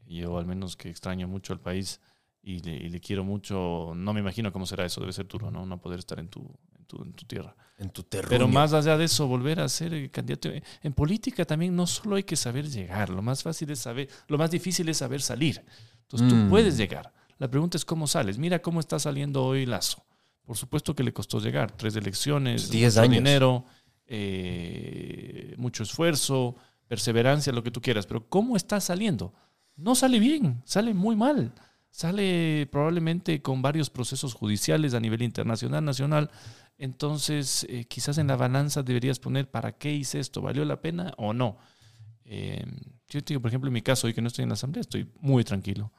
Yo al menos que extraño mucho al país y le, y le quiero mucho, no me imagino cómo será eso, debe ser duro, ¿no? No poder estar en tu, en tu, en tu tierra. En tu terreno. Pero más allá de eso, volver a ser eh, candidato. eh, En política también no solo hay que saber llegar, lo más fácil es saber, lo más difícil es saber salir. Entonces tú Mm. puedes llegar. La pregunta es cómo sales. Mira cómo está saliendo hoy Lazo. Por supuesto que le costó llegar. Tres elecciones, Diez mucho años. dinero, eh, mucho esfuerzo, perseverancia, lo que tú quieras. Pero ¿cómo está saliendo? No sale bien, sale muy mal. Sale probablemente con varios procesos judiciales a nivel internacional, nacional. Entonces, eh, quizás en la balanza deberías poner para qué hice esto, ¿valió la pena o no? Eh, yo te digo, por ejemplo, en mi caso, hoy que no estoy en la asamblea, estoy muy tranquilo.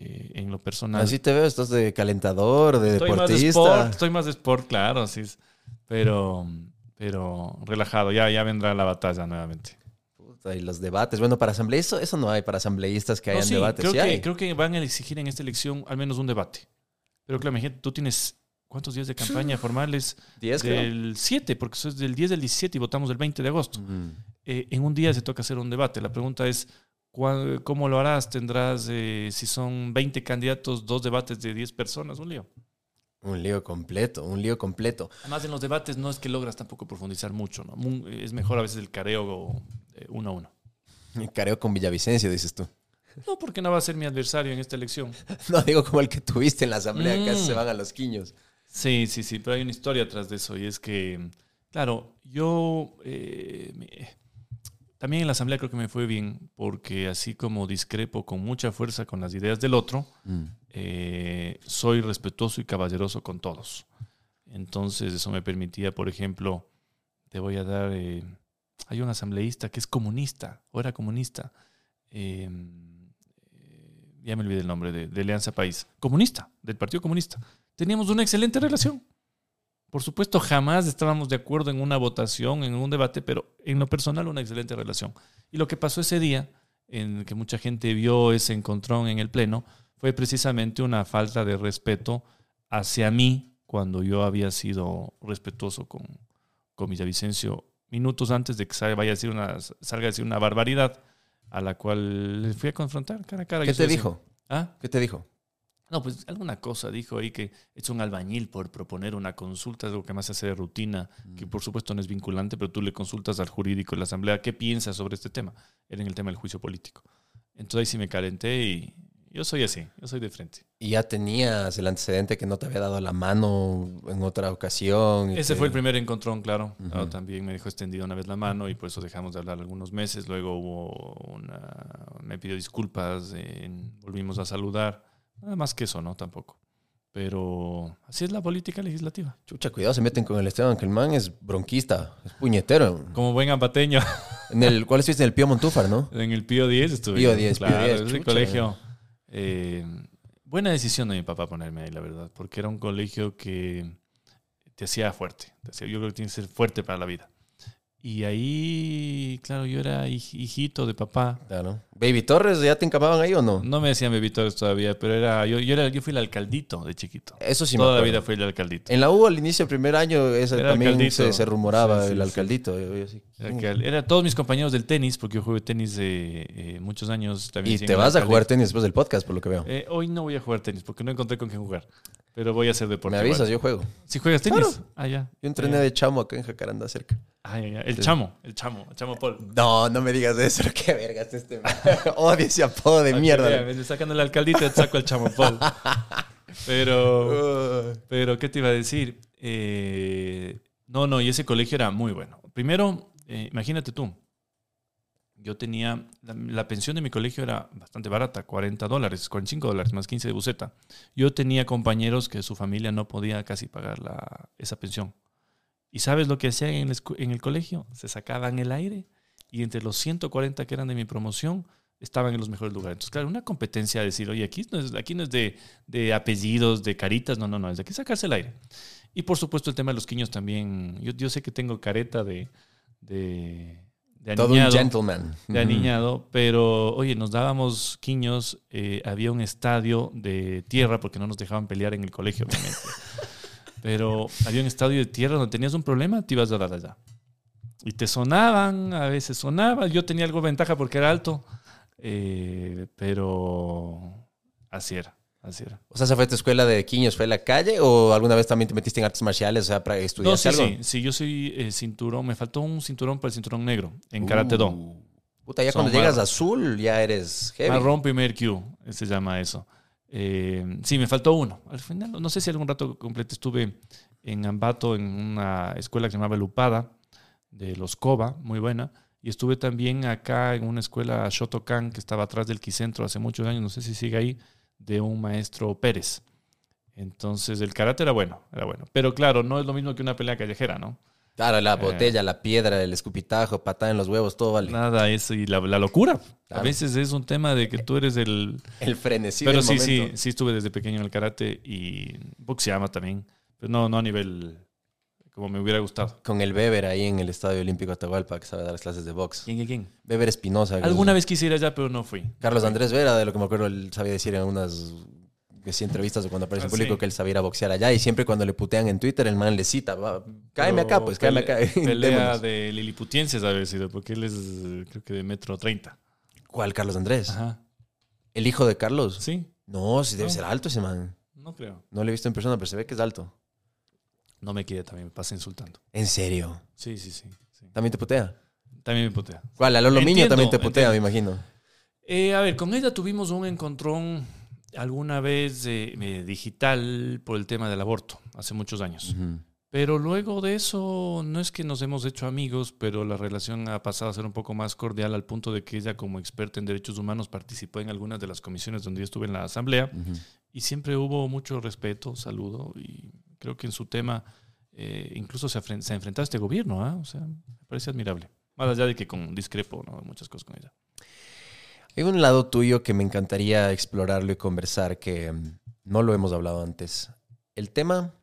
Eh, en lo personal. Así te veo, estás de calentador, de estoy más de deportista. sport, estoy más de sport, claro, sí. Pero, pero relajado, ya, ya vendrá la batalla nuevamente. Y los debates. Bueno, para asambleístas, eso no hay para asambleístas que No, hayan sí, debates. creo, Sí que, hay. creo que van a exigir en esta elección al menos un debate. Pero claro, imagínate, tú tienes ¿cuántos días de campaña formales? ¿Diez, creo? Del 7, porque eso es del 10 del 17 y votamos el 20 de agosto. Mm. Eh, en un día se toca hacer un debate. La pregunta es, ¿cuá- ¿cómo lo harás? ¿Tendrás, eh, si son 20 candidatos, dos debates de 10 personas? Un lío. Un lío completo, un lío completo. Además, en los debates no es que logras tampoco profundizar mucho. ¿no? Es mejor a veces el careo eh, uno a uno. Careo con Villavicencio, dices tú. No, porque no va a ser mi adversario en esta elección. No digo como el que tuviste en la asamblea, Mm. casi se van a los quiños. Sí, sí, sí, pero hay una historia atrás de eso y es que, claro, yo eh, me- también en la asamblea creo que me fue bien porque así como discrepo con mucha fuerza con las ideas del otro, eh, soy respetuoso y caballeroso con todos. Entonces eso me permitía, por ejemplo, te voy a dar, eh, hay un asambleísta que es comunista, o era comunista, eh, eh, ya me olvidé el nombre, de, de Alianza País, comunista, del Partido Comunista. Teníamos una excelente relación. Por supuesto, jamás estábamos de acuerdo en una votación, en un debate, pero en lo personal una excelente relación. Y lo que pasó ese día, en que mucha gente vio ese encontrón en el Pleno, fue precisamente una falta de respeto hacia mí cuando yo había sido respetuoso con, con Villavicencio minutos antes de que salga, vaya a decir una, salga a decir una barbaridad a la cual le fui a confrontar cara a cara. ¿Qué te dijo? ¿Ah? ¿Qué te dijo? No, pues alguna cosa dijo ahí que es un albañil por proponer una consulta, algo que más se hace de rutina, que por supuesto no es vinculante, pero tú le consultas al jurídico de la asamblea qué piensa sobre este tema. Era en el tema del juicio político. Entonces ahí sí me calenté y yo soy así, yo soy de frente. Y ya tenías el antecedente que no te había dado la mano en otra ocasión. Ese que- fue el primer encontrón, claro. Ujú. Claro, También me dejó extendida una vez la mano y por eso dejamos de hablar algunos meses. Luego hubo una... me pidió disculpas, eh, volvimos a saludar. Nada más que eso, ¿no? Tampoco. Pero así es la política legislativa. Chucha, cuidado, se meten con el Esteban, que el man es bronquista, es puñetero. Como buen ampateño, En el, ¿Cuál estuviste? En el Pío Montúfar, ¿no? en el Pío 10 estuve. Pío yo. 10, Pío claro, 10, ese chucha. colegio. eh, buena decisión de mi papá ponerme ahí, la verdad, porque era un colegio que te hacía fuerte. Te hacía- yo creo que tienes que ser fuerte para la vida. Y ahí, claro, yo era hij- hijito de papá. Claro. ¿Baby Torres ya te encamaban ahí o no? No me decían bebitores todavía, pero era yo, yo, era, yo fui el alcaldito de chiquito. Eso sí me Toda la acuerdo. vida fui el alcaldito. En la U, al inicio del primer año, ese Era también se, se rumoraba Sí, sí, el alcaldito. Sí. Era, todos mis compañeros del tenis, porque yo jugué tenis de eh, muchos años. También Y te vas a jugar tenis después del podcast, por lo que veo. Eh, hoy no voy a jugar tenis porque no encontré con quién jugar. Pero voy a hacer deporte. me avisas, igual. yo juego. ¿Si juegas tenis? Claro. Ah, ya. Yo entrené Ya. de chamo acá en Jacaranda cerca. Ah, ya, ya. El chamo, el chamo, el chamo Paul. No, no me digas eso. Qué vergas este. Odio ese apodo de Ah, mierda. vea, me sacando el alcaldito y te saco el chamo Paul. Pero, pero, ¿qué te iba a decir? Eh, no, no, y ese colegio era muy bueno. Primero, eh, imagínate tú. Yo tenía, la, pensión de mi colegio era bastante barata, 40 dólares, 45 dólares, más 15 de buceta. Yo tenía compañeros que su familia no podía casi pagar la, esa pensión. ¿Y sabes lo que hacían en el, el colegio? Se sacaban el aire y entre los 140 que eran de mi promoción estaban en los mejores lugares. Entonces, claro, una competencia de decir, oye, aquí no es, aquí no es de, de apellidos, de caritas, no, no, no, es de aquí sacarse el aire. Y por supuesto el tema de los quiños también. Yo, yo sé que tengo careta de, de todo un aniñado gentleman. de aniñado, pero oye, nos dábamos quiños, eh, había un estadio de tierra, porque no nos dejaban pelear en el colegio, obviamente. pero había un estadio de tierra donde tenías un problema, te ibas a dar allá. Y te sonaban, a veces sonaban. Yo tenía algo de ventaja porque era alto, eh, pero así era, así era. O sea, ¿se fue a tu escuela de quiños? ¿Fue a la calle? ¿O alguna vez también te metiste en artes marciales? O sea, para estudiar No, sí, algo? sí, sí, yo soy eh, cinturón, me faltó un cinturón para el cinturón negro en Karate Do. Uh, Puta, ya Son cuando llegas a azul ya eres heavy. Marrón primer Q, se llama eso. Eh, sí, me faltó uno. Al final, no sé si algún rato completo estuve en Ambato, en una escuela que se llamaba Lupada, de los Coba, muy buena. Y estuve también acá en una escuela Shotokan, que estaba atrás del Quicentro hace muchos años, no sé si sigue ahí, de un maestro Pérez. Entonces, el karate era bueno, era bueno. Pero claro, no es lo mismo que una pelea callejera, ¿no? Claro, la Eh. botella, la piedra, el escupitajo, patada en los huevos, todo vale. Nada, eso y la, la locura. A veces es un tema de que tú eres el, El frenesí pero del sí, sí, momento. sí estuve desde pequeño en el karate y boxeaba también. Pero no, no a nivel como me hubiera gustado. Con el Weber ahí en el Estadio Olímpico Atahualpa, que sabe dar las clases de box. ¿Quién, quién, quién? Weber Espinosa. Alguna es- vez quise ir allá, pero no fui. Carlos Andrés Vera, de lo que me acuerdo, él sabía decir en unas que sí, entrevistas o cuando aparece en Ah, público sí. que él sabía ir a boxear allá y siempre cuando le putean en Twitter el man le cita, va, cáeme acá, pues, cáeme acá. pele- Pelea de liliputienses haber sido, porque él es creo que de metro 30. ¿Cuál, Carlos Andrés? Ajá. ¿El hijo de Carlos? Sí, No, sí debe No. ser alto ese man. no creo. No lo he visto en persona, pero se ve que es alto. No me quede también, me pasa insultando. ¿En serio? Sí, sí, sí. sí. ¿También te putea? También me putea. ¿Cuál? A Lolo Miño también te putea, entiendo. me imagino. Eh, a ver, con ella tuvimos un encontrón alguna vez eh, eh, digital por el tema del aborto, hace muchos años. Pero luego de eso, no es que nos hemos hecho amigos, pero la relación ha pasado a ser un poco más cordial al punto de que ella, como experta en derechos humanos, participó en algunas de las comisiones donde yo estuve en la asamblea y siempre hubo mucho respeto, saludo y creo que en su tema eh, incluso se, se ha enfrentado a este gobierno, ¿ah? o sea, me parece admirable. Más allá de que con discrepo, ¿no? Muchas cosas con ella. Hay un lado tuyo que me encantaría explorarlo y conversar que mm, no lo hemos hablado antes. El tema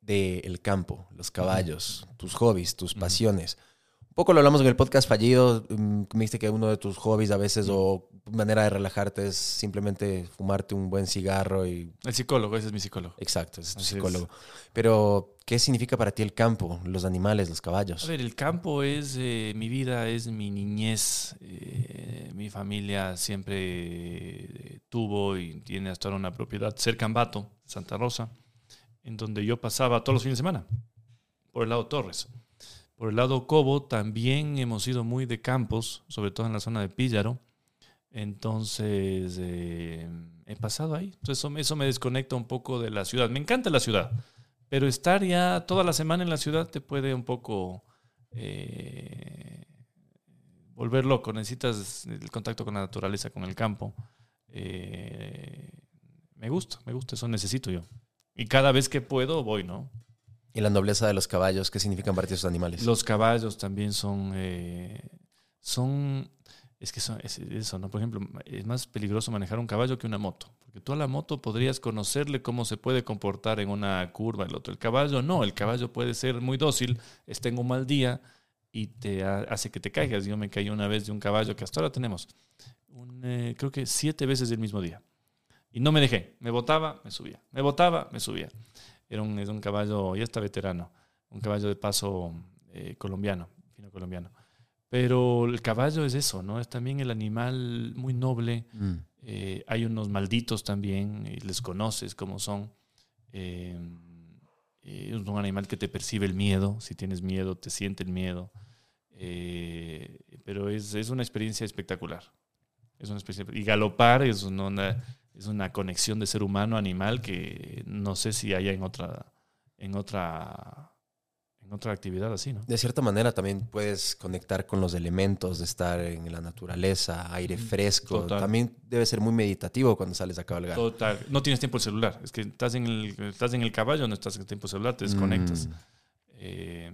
del campo, los caballos, tus hobbies, tus pasiones. Un poco lo hablamos en el podcast fallido. mm, Me dijiste que uno de tus hobbies a veces o manera de relajarte es simplemente fumarte un buen cigarro y... El psicólogo, ese es mi psicólogo. Exacto, ese es tu Así es. psicólogo. Pero, ¿qué significa para ti el campo, los animales, los caballos? A ver, el campo es eh, mi vida, es mi niñez. eh, mi familia siempre eh, tuvo y tiene hasta ahora una propiedad cerca a Ambato, Santa Rosa, en donde yo pasaba todos los fines de semana, por el lado Torres. Por el lado Cobo también hemos sido muy de campos, sobre todo en la zona de Píllaro. Entonces, eh, he pasado ahí. Entonces, eso, me- eso me desconecta un poco de la ciudad. Me encanta la ciudad, pero estar ya toda la semana en la ciudad te puede un poco eh, volver loco. Necesitas el contacto con la naturaleza, con el campo. Eh, me gusta, me gusta, eso necesito yo. Y cada vez que puedo voy, ¿no? Y la nobleza de los caballos, ¿qué significan para ti esos animales? Los caballos también son, son, es que son, es eso, ¿no? Por ejemplo, es más peligroso manejar un caballo que una moto, porque tú a la moto podrías conocerle cómo se puede comportar en una curva, el otro. El caballo no, el caballo puede ser muy dócil, está en un mal día y te ha- hace que te caigas. Yo me caí una vez de un caballo que hasta ahora tenemos, un, eh, creo que siete veces del mismo día. Y no me dejé, me botaba, me subía, me botaba, me subía. Era un, era un caballo, ya está veterano, un caballo de paso eh, colombiano, fino colombiano. Pero el caballo es eso, ¿no? Es también el animal muy noble. Mm. Eh, hay unos malditos también, y les conoces cómo son. Eh, eh, es un animal que te percibe el miedo. Si tienes miedo, te siente el miedo. Eh, pero es, es una experiencia espectacular. Es una experiencia, y galopar es una, es una conexión de ser humano-animal que no sé si haya en otra, en otra, en otra actividad así, ¿no? De cierta manera también puedes conectar con los elementos de estar en la naturaleza, aire fresco. Total. También debe ser muy meditativo cuando sales a cabalgar. Total. No tienes tiempo el celular. Es que estás en el, estás en el caballo, no estás en tiempo celular, te desconectas. Mm. Eh,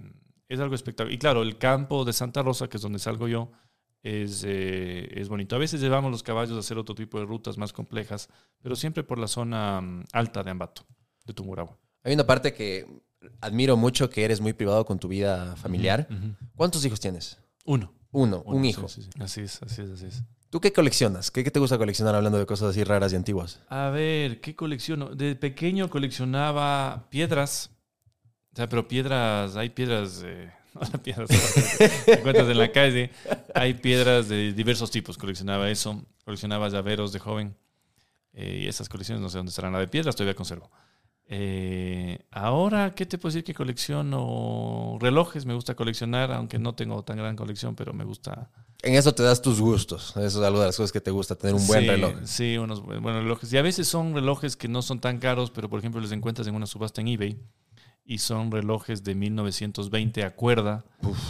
es algo espectacular. Y claro, el campo de Santa Rosa, que es donde salgo yo, es, eh, es bonito. A veces llevamos los caballos a hacer otro tipo de rutas más complejas, pero siempre por la zona mm, alta de Ambato, de Tungurahua. Hay una parte que admiro mucho, que eres muy privado con tu vida familiar. ¿Cuántos hijos tienes? Uno. Uno, Uno, un sí, hijo. sí, sí. Así es, así es, así es. ¿Tú qué coleccionas? ¿Qué, qué te gusta coleccionar hablando de cosas así raras y antiguas? A ver, ¿qué colecciono? De pequeño coleccionaba piedras. O sea, pero piedras, hay piedras eh, las piedras que encuentras en la calle. Hay piedras de diversos tipos. Coleccionaba eso. Coleccionaba llaveros de joven. Eh, y esas colecciones no sé dónde estarán. La de piedras todavía conservo. Eh, ahora, ¿qué te puedo decir que colecciono? Relojes, me gusta coleccionar, aunque no tengo tan gran colección, pero me gusta. En eso te das tus gustos. Eso es algo de las cosas que te gusta, tener un buen Sí, reloj. Sí, unos bu- buenos relojes. Y a veces son relojes que no son tan caros, pero por ejemplo les encuentras en una subasta en eBay. Y son relojes de 1920 a cuerda,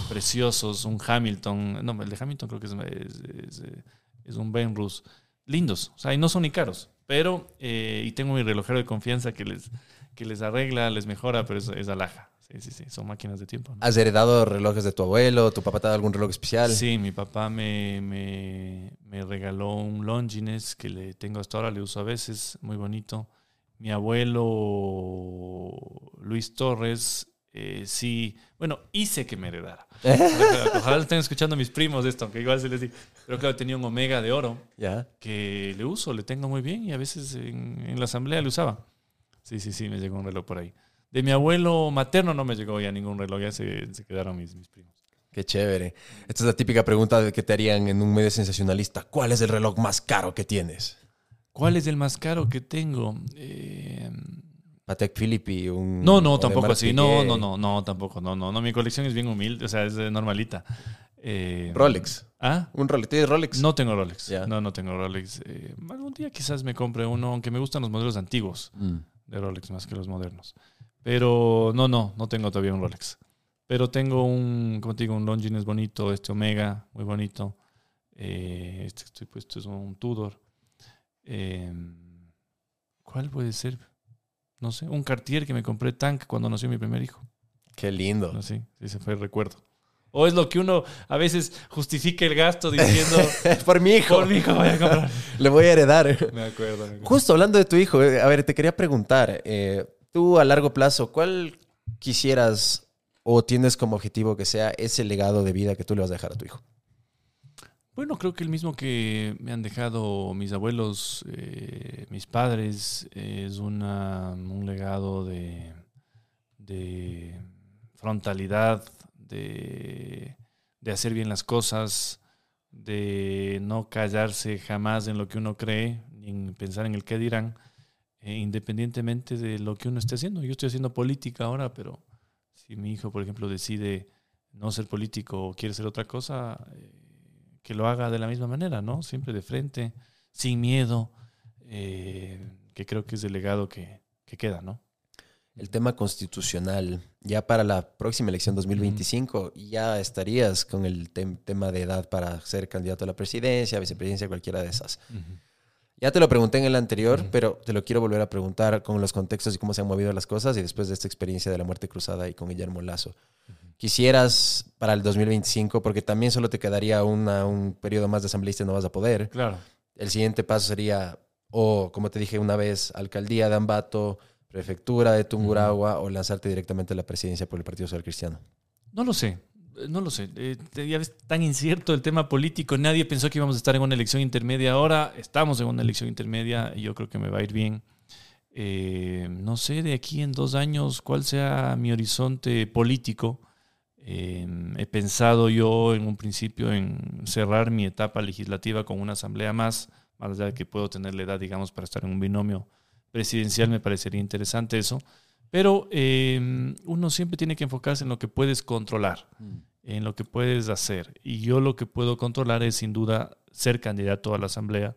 preciosos, un Hamilton. No, el de Hamilton creo que es, es, es, es un Benrus. Lindos, o sea, y no son ni caros. Pero, eh, y tengo mi relojero de confianza que les, que les arregla, les mejora, pero es, es alhaja. Sí, sí, sí, son máquinas de tiempo. ¿no? ¿Has heredado relojes de tu abuelo? ¿Tu papá te ha dado algún reloj especial? Sí, mi papá me, me, me regaló un Longines que le tengo hasta ahora, le uso a veces, muy bonito. Mi abuelo Luis Torres, eh, sí, bueno, hice que me heredara. Ojalá lo estén escuchando mis primos esto, aunque igual se les digo. Pero claro, tenía un Omega de oro ¿Ya? que le uso, le tengo muy bien y a veces en, en la asamblea le usaba. Sí, sí, sí, me llegó un reloj por ahí. De mi abuelo materno no me llegó ya ningún reloj, ya se, se quedaron mis, mis primos. Qué chévere. Esta es la típica pregunta de que te harían en un medio sensacionalista. ¿Cuál es el reloj más caro que tienes? ¿Cuál es el más caro que tengo? Eh, Patek Philippe, un... no, no, tampoco así. No, no, no, no, tampoco. No, no, no. Mi colección es bien humilde, o sea, es normalita. Eh, Rolex. ¿Ah? ¿Un Rolex? ¿Tienes Rolex? No tengo Rolex. No, no tengo Rolex. Eh, algún día quizás me compre uno, aunque me gustan los modelos antiguos Mm. de Rolex más que los modernos. Pero no, no, no tengo todavía un Rolex. Pero tengo un, como te digo, un Longines bonito, este Omega, muy bonito. Eh, este que estoy puesto es un Tudor. ¿Cuál puede ser? No sé, un Cartier que me compré Tank cuando nació mi primer hijo. Qué lindo. No sé, ese fue el recuerdo. O es lo que uno a veces justifica el gasto diciendo, Por mi hijo. por mi hijo voy a comprar. Le voy a heredar. Me acuerdo. me acuerdo. Justo hablando de tu hijo, eh, a ver, te quería preguntar, eh, tú a largo plazo, ¿cuál quisieras o tienes como objetivo que sea ese legado de vida que tú le vas a dejar a tu hijo? Bueno, creo que el mismo que me han dejado mis abuelos, eh, mis padres, es una, un legado de, de frontalidad, de, hacer bien las cosas, de no callarse jamás en lo que uno cree, ni en pensar en el qué dirán, eh, independientemente de lo que uno esté haciendo. Yo estoy haciendo política ahora, pero si mi hijo, por ejemplo, decide no ser político o quiere ser otra cosa, eh, que lo haga de la misma manera, ¿no? Siempre de frente, sin miedo, eh, que creo que es el legado que, que queda, ¿no? El tema constitucional, ya para la próxima elección 2025, ya estarías con el tem- tema de edad para ser candidato a la presidencia, vicepresidencia, cualquiera de esas. Ya te lo pregunté en el anterior, pero te lo quiero volver a preguntar con los contextos y cómo se han movido las cosas y después de esta experiencia de la muerte cruzada y con Guillermo Lazo. Quisieras para el 2025, porque también solo te quedaría una- un periodo más de asambleísta y no vas a poder. Claro. El siguiente paso sería, o como te dije una vez, alcaldía de Ambato, prefectura de Tungurahua o lanzarte directamente a la presidencia por el Partido Social Cristiano. No lo sé, no lo sé. Eh, ya ves, tan incierto el tema político. Nadie pensó que íbamos a estar en una elección intermedia. Ahora estamos en una elección intermedia y yo creo que me va a ir bien. Eh, no sé de aquí en dos años cuál sea mi horizonte político. Eh, he pensado yo en un principio en cerrar mi etapa legislativa con una asamblea más, más allá de que puedo tener la edad, digamos, para estar en un binomio presidencial, me parecería interesante eso. Pero eh, uno siempre tiene que enfocarse en lo que puedes controlar, en lo que puedes hacer. Y yo lo que puedo controlar es sin duda ser candidato a la asamblea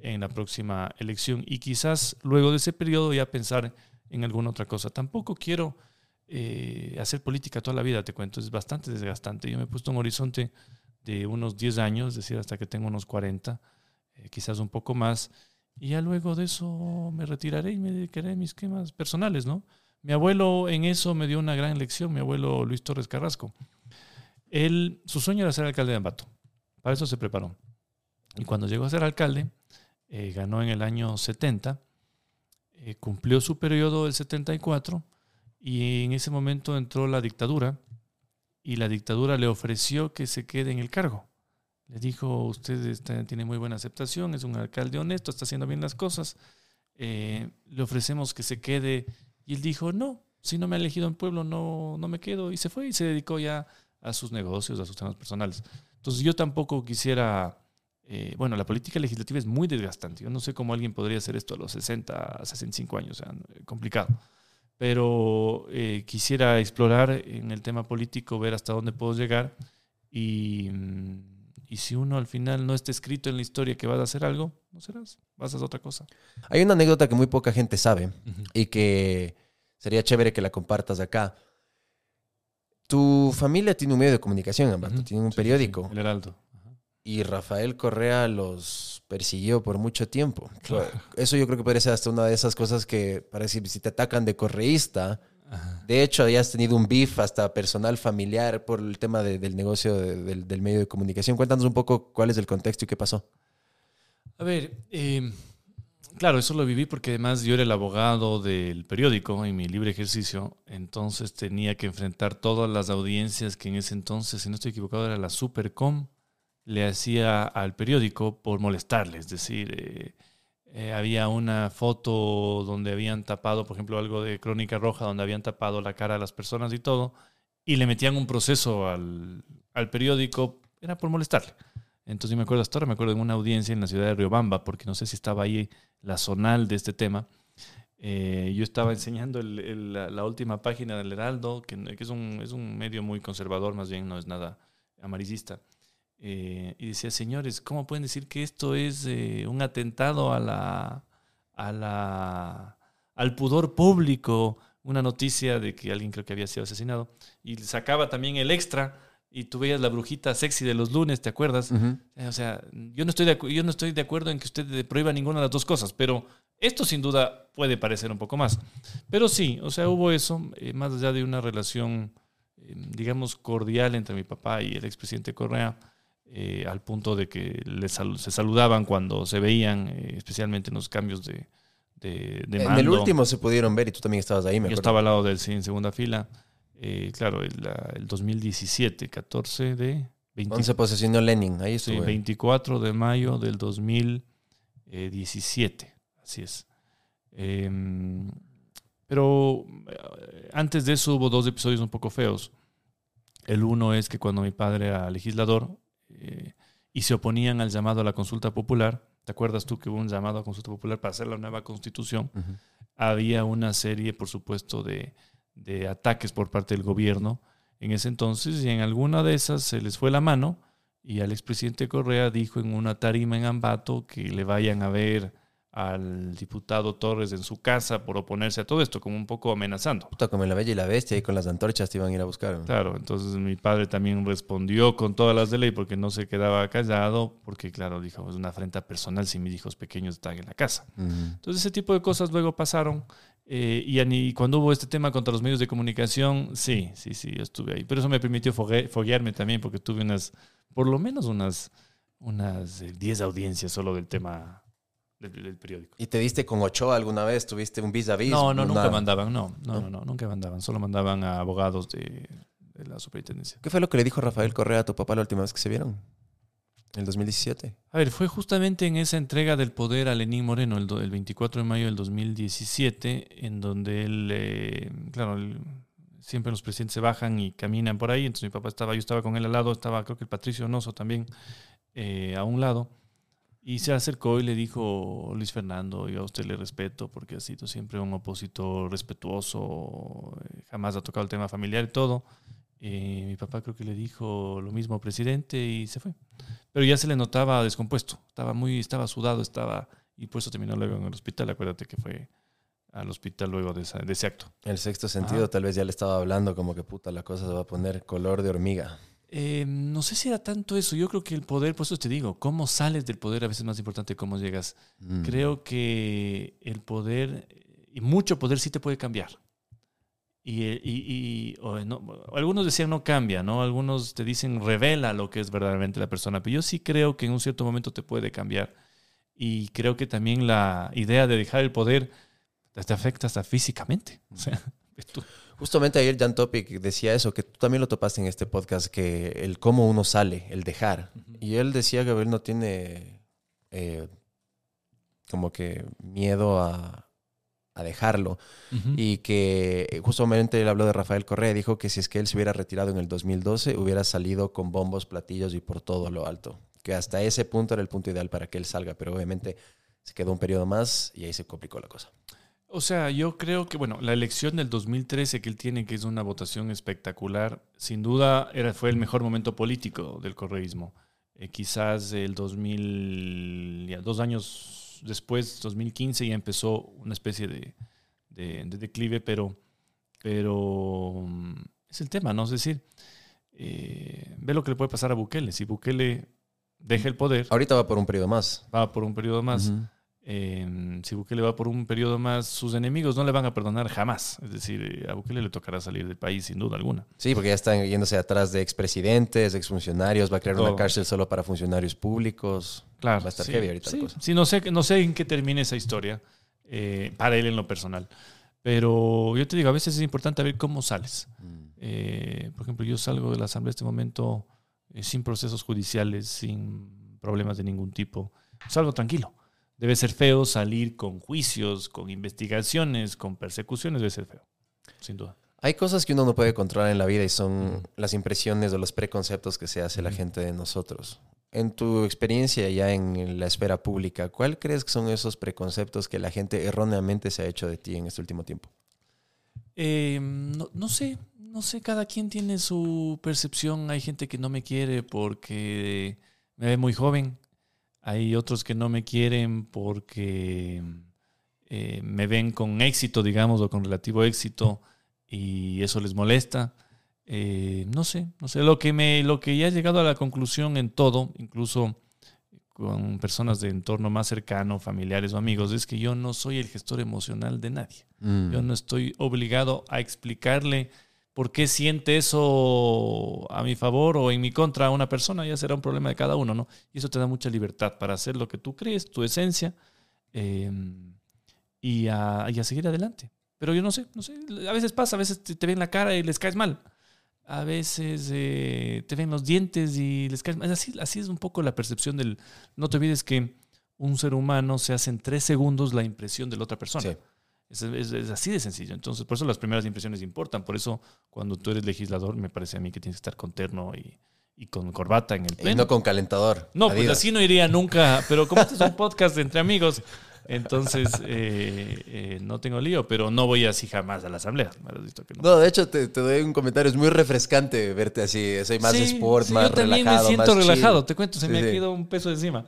en la próxima elección y quizás luego de ese periodo ya pensar en alguna otra cosa. Tampoco quiero eh, hacer política toda la vida, te cuento, es bastante desgastante. Yo me he puesto un horizonte de unos 10 años, es decir, hasta que tengo unos 40, eh, quizás un poco más, y ya luego de eso me retiraré y me dedicaré a mis esquemas personales, ¿no? Mi abuelo en eso me dio una gran lección, mi abuelo Luis Torres Carrasco. Él, su sueño era ser alcalde de Ambato, para eso se preparó. Y cuando llegó a ser alcalde, eh, ganó en el año 70, eh, cumplió su periodo del 74 y en ese momento entró la dictadura y la dictadura le ofreció que se quede en el cargo. Le dijo, usted tiene muy buena aceptación, es un alcalde honesto, está haciendo bien las cosas, eh, le ofrecemos que se quede. Y él dijo, no, si no me ha elegido en pueblo, no, no me quedo. Y se fue y se dedicó ya a sus negocios, a sus temas personales. Entonces yo tampoco quisiera, eh, bueno, la política legislativa es muy desgastante. Yo no sé cómo alguien podría hacer esto a los 60, 65 años, o sea, complicado. Pero eh, quisiera explorar en el tema político, ver hasta dónde puedo llegar y, mm, y si uno al final no está escrito en la historia que vas a hacer algo, no serás, vas a hacer otra cosa. Hay una anécdota que muy poca gente sabe y que sería chévere que la compartas acá. Tu familia tiene un medio de comunicación, Ambato, tiene un Sí, periódico. sí, el Heraldo. Ajá. Y Rafael Correa los persiguió por mucho tiempo. Claro. Eso yo creo que puede ser hasta una de esas cosas que parece si te atacan de correísta. Ajá. De hecho, hayas tenido un beef hasta personal, familiar, por el tema de- del negocio de- del, del medio de comunicación. Cuéntanos un poco cuál es el contexto y qué pasó. A ver, eh, claro, eso lo viví porque además yo era el abogado del periódico en mi libre ejercicio, entonces tenía que enfrentar todas las audiencias que en ese entonces, si no estoy equivocado, era la Supercom, le hacía al periódico por molestarle, es decir, eh, eh, había una foto donde habían tapado, por ejemplo, algo de Crónica Roja, donde habían tapado la cara a las personas y todo, y le metían un proceso al, al periódico, era por molestarle. Entonces me acuerdo hasta ahora, me acuerdo de una audiencia en la ciudad de Riobamba, porque no sé si estaba ahí la zonal de este tema. Eh, yo estaba enseñando la última página del Heraldo, que, que es, un, es un medio muy conservador, más bien no es nada amarillista. Eh, y decía, señores, ¿cómo pueden decir que esto es eh, un atentado a la, a la, al pudor público? Una noticia de que alguien creo que había sido asesinado. Y sacaba también el extra y tú veías la brujita sexy de los lunes, ¿te acuerdas? Eh, O sea, yo no, estoy de yo no estoy de acuerdo en que usted prohíba ninguna de las dos cosas, pero esto sin duda puede parecer un poco más. Pero sí, o sea, hubo eso, eh, más allá de una relación, eh, digamos, cordial entre mi papá y el expresidente Correa, eh, al punto de que le sal- se saludaban cuando se veían, eh, especialmente en los cambios de, de, de en el mando. último se pudieron ver y tú también estabas ahí, me Yo acuerdo. estaba al lado del sí, en segunda fila. Eh, claro, el, la- el 2017, 14 de 20 Cuando se posesionó Lenin, ahí Sí, estuve. 24 de mayo del 2017, así es. Em, pero eh, antes de eso hubo dos episodios un poco feos. El uno es que cuando mi padre era legislador eh, y se oponían al llamado a la consulta popular, ¿te acuerdas tú que hubo un llamado a consulta popular para hacer la nueva constitución? Había una serie, por supuesto, de, de ataques por parte del gobierno en ese entonces y en alguna de esas se les fue la mano y al expresidente Correa dijo en una tarima en Ambato que le vayan a ver al diputado Torres en su casa por oponerse a todo esto, como un poco amenazando. Puta, como La Bella y la Bestia, y con las antorchas te iban a ir a buscar. ¿no? Claro, entonces mi padre también respondió con todas las de ley porque no se quedaba callado, porque claro, dijo, es una afrenta personal si mis hijos pequeños están en la casa. Ujú. Entonces ese tipo de cosas luego pasaron. eh, y, cuando hubo este tema contra los medios de comunicación, sí, sí, sí, yo estuve ahí. Pero eso me permitió fogue- foguearme también porque tuve unas, por lo menos unas, unas eh, 10 audiencias solo del tema del, del periódico. ¿Y te diste con Ochoa alguna vez? ¿Tuviste un vis a vis? No, no, nunca Nada. mandaban, no, no, ¿No? no, no, nunca mandaban. Solo mandaban a abogados de, de la superintendencia. ¿Qué fue lo que le dijo Rafael Correa a tu papá la última vez que se vieron? En el 2017. A ver, fue justamente en esa entrega del poder a Lenín Moreno, el, do- el 24 de mayo del 2017, en donde él, eh, claro, él- siempre los presidentes se bajan y caminan por ahí, entonces mi papá estaba, yo estaba con él al lado, estaba creo que el Patricio Onoso también eh, a un lado, y se acercó y le dijo, Luis Fernando, yo a usted le respeto porque ha sido siempre un opositor respetuoso, eh, jamás ha tocado el tema familiar y todo. Eh, mi papá creo que le dijo lo mismo al presidente y se fue pero ya se le notaba descompuesto. Estaba muy, estaba sudado, estaba. Y por eso terminó luego en el hospital. Acuérdate que fue al hospital luego de, esa- de ese acto. El sexto sentido, Ah. tal vez ya le estaba hablando como que puta, la cosa se va a poner color de hormiga. Eh, no sé si era tanto eso. Yo creo que el poder, por eso te digo, cómo sales del poder a veces es más importante que cómo llegas. Mm. Creo que el poder, y mucho poder sí te puede cambiar. Y, y- y- o no- algunos decían no cambia, ¿no? Algunos te dicen revela lo que es verdaderamente la persona. Pero yo sí creo que en un cierto momento te puede cambiar. Y creo que también la idea de dejar el poder te afecta hasta físicamente. O sea, tú. Justamente ayer Jan Topic decía eso, que tú también lo topaste en este podcast, que el cómo uno sale, el dejar. Y él decía que él no tiene eh, como que miedo a, a dejarlo. Y que eh, justamente él habló de Rafael Correa, dijo que si es que él se hubiera retirado en el 2012, hubiera salido con bombos, platillos y por todo lo alto. Que hasta ese punto era el punto ideal para que él salga, pero obviamente se quedó un periodo más y ahí se complicó la cosa. O sea, yo creo que, bueno, la elección del 2013 que él tiene, que es una votación espectacular, sin duda era, fue el mejor momento político del correísmo. Eh, quizás el 2000, ya dos años después, 2015, ya empezó una especie de, de- de declive, pero, pero mm, es el tema, ¿no? Es decir, eh, ve lo que le puede pasar a Bukele. Si Bukele deja el poder, Ahorita va por un periodo más. va por un periodo más. Eh, si Bukele va por un periodo más, sus enemigos no le van a perdonar jamás. Es decir, a Bukele le tocará salir del país sin duda alguna. Sí, porque ya están yéndose atrás de expresidentes, exfuncionarios, va a crear una cárcel solo para funcionarios públicos. Claro. Va a estar sí, heavy ahorita la sí, cosa. sí, no sé, no sé en qué termine esa historia eh, para él en lo personal. Pero yo te digo, a veces es importante ver cómo sales. Eh, por ejemplo, yo salgo de la asamblea en este momento eh, sin procesos judiciales, sin problemas de ningún tipo. Salgo tranquilo. Debe ser feo salir con juicios, con investigaciones, con persecuciones, debe ser feo, sin duda. Hay cosas que uno no puede controlar en la vida y son las impresiones o los preconceptos que se hace la gente de nosotros. En tu experiencia ya en la esfera pública, ¿cuál crees que son esos preconceptos que la gente erróneamente se ha hecho de ti en este último tiempo? Eh, no, no sé, no sé, cada quien tiene su percepción. Hay gente que no me quiere porque me ve muy joven. Hay otros que no me quieren porque eh, me ven con éxito, digamos, o con relativo éxito y eso les molesta. Eh, no sé, no sé. Lo que, me, lo que ya he llegado a la conclusión en todo, incluso con personas de entorno más cercano, familiares o amigos, es que yo no soy el gestor emocional de nadie. Mm. Yo no estoy obligado a explicarle por qué siente eso a mi favor o en mi contra a una persona, ya será un problema de cada uno, ¿no? Y eso te da mucha libertad para hacer lo que tú crees, tu esencia, eh, y, a, y a seguir adelante. Pero yo no sé, no sé, a veces pasa, a veces te, te ven la cara y les caes mal. A veces eh, te ven los dientes y les caes mal. Así, así es un poco la percepción del... No te olvides que un ser humano se hace en tres segundos la impresión de la otra persona. Sí. Es, es- es así de sencillo. Entonces, por eso las primeras impresiones importan. Por eso, cuando tú eres legislador, me parece a mí que tienes que estar con terno y, y con corbata en el Y pleno. no con calentador. No, pues así no iría nunca. Pero como este es un podcast entre amigos, entonces eh, eh, no tengo lío. Pero no voy así jamás a la asamblea. No. No, de hecho, te, te doy un comentario. Es muy refrescante verte así. Soy más Sí, sport, sí, más yo también relajado. me siento chill. relajado. Te cuento, se Sí, me ha quedado un peso encima.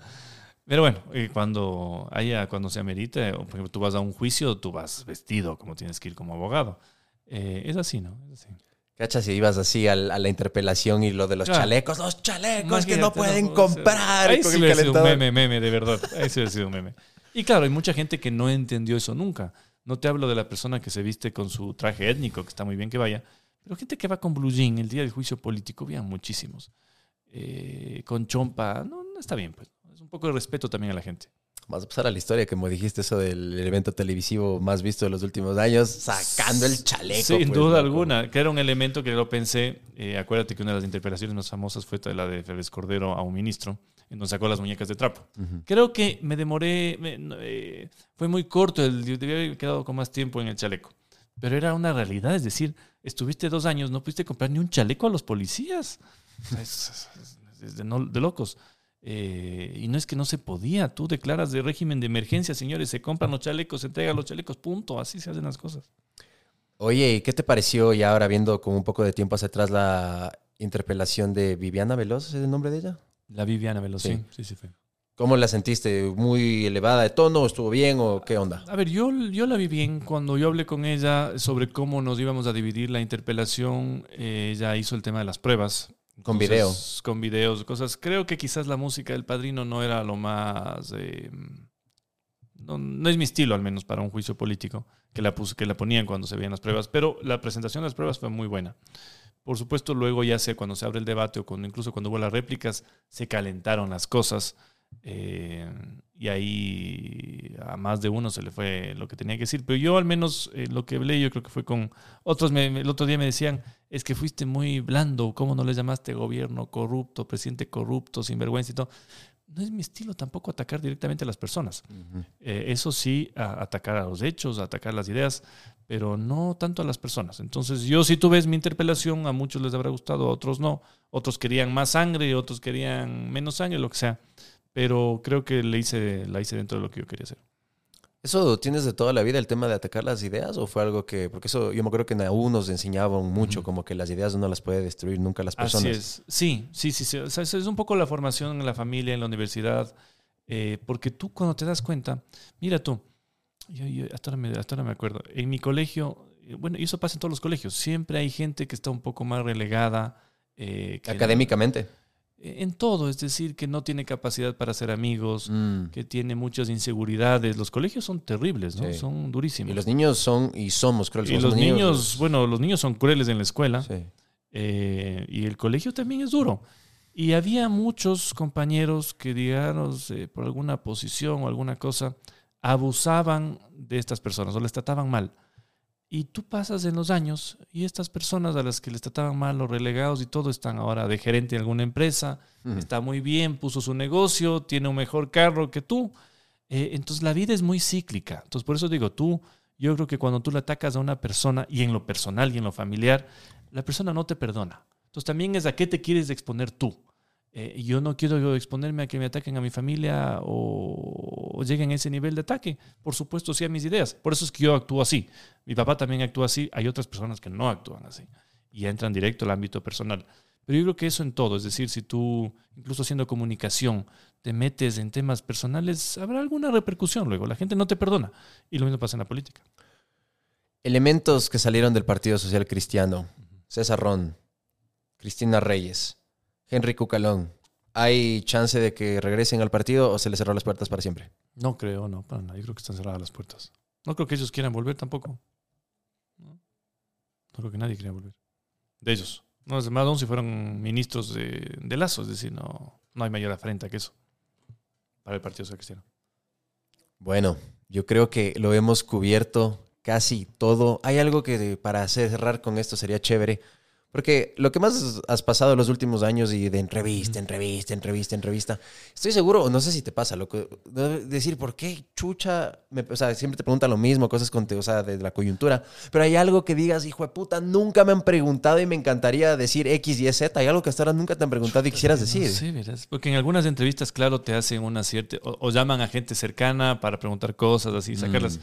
Pero bueno, cuando haya, cuando se amerite, o por ejemplo, tú vas a un juicio, tú vas vestido como tienes que ir como abogado. Eh, es así, ¿no? Es así. Cachas, si ibas así al- a, la interpelación y lo de los Claro. chalecos, los chalecos que no pueden comprar ahí con sí el hubiera sido un meme, meme, de verdad. Ahí sí sido un meme. Y claro, hay mucha gente que no entendió eso nunca. No te hablo de la persona que se viste con su traje étnico, que está muy bien que vaya, pero gente que va con blue jean el día del juicio político, vean muchísimos. Eh, con chompa, no, no está bien, pues. Poco de respeto también a la gente. Vas a pasar a la historia, como dijiste, eso del evento televisivo más visto de los últimos años, sacando el chaleco. Sin pues, duda alguna, que era un elemento que lo pensé. eh, acuérdate que una de las interpelaciones más famosas fue la de Félix Cordero a un ministro, en donde sacó las muñecas de trapo. Creo que me demoré, me- eh, fue muy corto, el, debía haber quedado con más tiempo en el chaleco. Pero era una realidad, es decir, estuviste dos años, no pudiste comprar ni un chaleco a los policías. Es de, no- de locos. Eh, y no es que no se podía, tú declaras de régimen de emergencia, señores, se compran los chalecos, se entregan los chalecos, punto, así se hacen las cosas. Oye, ¿y qué te pareció ya ahora viendo con un poco de tiempo hacia atrás la interpelación de Viviana Veloz, ¿es el nombre de ella? La Viviana Veloz, Sí. sí, sí, sí fue. ¿Cómo la sentiste? ¿Muy elevada de tono? ¿Estuvo bien o qué onda? A ver, yo, yo la vi bien cuando yo hablé con ella sobre cómo nos íbamos a dividir la interpelación. eh, ella hizo el tema de las pruebas. Con Entonces, video. Con videos, cosas. Creo que quizás la música del padrino no era lo más. eh, no, no es mi estilo, al menos, para un juicio político, que la, pus- que la ponían cuando se veían las pruebas. Pero la presentación de las pruebas fue muy buena. Por supuesto, luego ya sé, cuando se abre el debate o cuando, incluso cuando hubo las réplicas, se calentaron las cosas. Eh, y ahí a más de uno se le fue lo que tenía que decir. Pero yo al menos eh, lo que hablé, yo creo que fue con otros. me- el otro día me decían, es que fuiste muy blando, ¿cómo no le llamaste gobierno corrupto, presidente corrupto, sinvergüenza y todo? no es mi estilo tampoco atacar directamente a las personas. Eh, eso sí, a- atacar a los hechos, a atacar las ideas, pero no tanto a las personas. Entonces, yo si tú ves mi interpelación, a muchos les habrá gustado, a otros no. Otros querían más sangre, otros querían menos sangre, lo que sea. Pero creo que le hice, la hice dentro de lo que yo quería hacer. ¿Eso tienes de toda la vida el tema de atacar las ideas o fue algo que, porque eso yo me acuerdo que en U nos enseñaban mucho, como que las ideas uno las puede destruir, nunca las personas. Así es. Sí, sí, sí. sí. O sea, es un poco la formación en la familia, en la universidad. eh, porque tú cuando te das cuenta, mira tú, yo, yo hasta, ahora me, hasta ahora me acuerdo, en mi colegio, eh, bueno, y eso pasa en todos los colegios, siempre hay gente que está un poco más relegada. eh, Académicamente. En todo, es decir, que no tiene capacidad para ser amigos, Mm. que tiene muchas inseguridades. Los colegios son terribles, ¿no? Sí. Son durísimos. Y los niños son y somos crueles. Y los niños, bueno, los niños son crueles en la escuela. Sí. Eh, y el colegio también es duro. Y había muchos compañeros que, digamos, eh, por alguna posición o alguna cosa, abusaban de estas personas o les trataban mal. Y tú pasas en los años y estas personas a las que les trataban mal, los relegados y todo, están ahora de gerente en alguna empresa, Mm. está muy bien, puso su negocio, tiene un mejor carro que tú. Eh, entonces la vida es muy cíclica. Entonces por eso digo, tú, yo creo que cuando tú le atacas a una persona, y en lo personal y en lo familiar, la persona no te perdona. Entonces también es a qué te quieres exponer tú. Eh, yo no quiero exponerme a que me ataquen a mi familia o, o lleguen a ese nivel de ataque. Por supuesto, sí a mis ideas. Por eso es que yo actúo así. Mi papá también actúa así. Hay otras personas que no actúan así y entran directo al ámbito personal. Pero yo creo que eso en todo, es decir, si tú, incluso haciendo comunicación, te metes en temas personales, habrá alguna repercusión luego. La gente no te perdona. Y lo mismo pasa en la política. Elementos que salieron del Partido Social Cristiano. César Ron, Cristina Reyes, Henry Cucalón. ¿Hay chance de que regresen al partido o se les cerró las puertas para siempre? No creo, no, para nada. Yo creo que están cerradas las puertas. No creo que ellos quieran volver tampoco. No, No creo que nadie quiera volver. De ellos. No, es más aún si fueron ministros de, de Lazo. Es decir, no, no hay mayor afrenta que eso para el Partido Social Cristiano. Bueno, yo creo que lo hemos cubierto casi todo. Hay algo que para cerrar con esto sería chévere. Porque lo que más has pasado los últimos años y de entrevista, entrevista, entrevista, entrevista, estoy seguro, no sé si te pasa, de decir, ¿por qué chucha? Me- o sea, siempre te preguntan lo mismo, cosas con, o sea, de la coyuntura, pero hay algo que digas, hijo de puta, nunca me han preguntado y me encantaría decir X, Y, Z. Hay algo que hasta ahora nunca te han preguntado y quisieras decir. Sí, verás. Porque en algunas entrevistas, claro, te hacen una cierta. O, o llaman a gente cercana para preguntar cosas, así, sacarlas.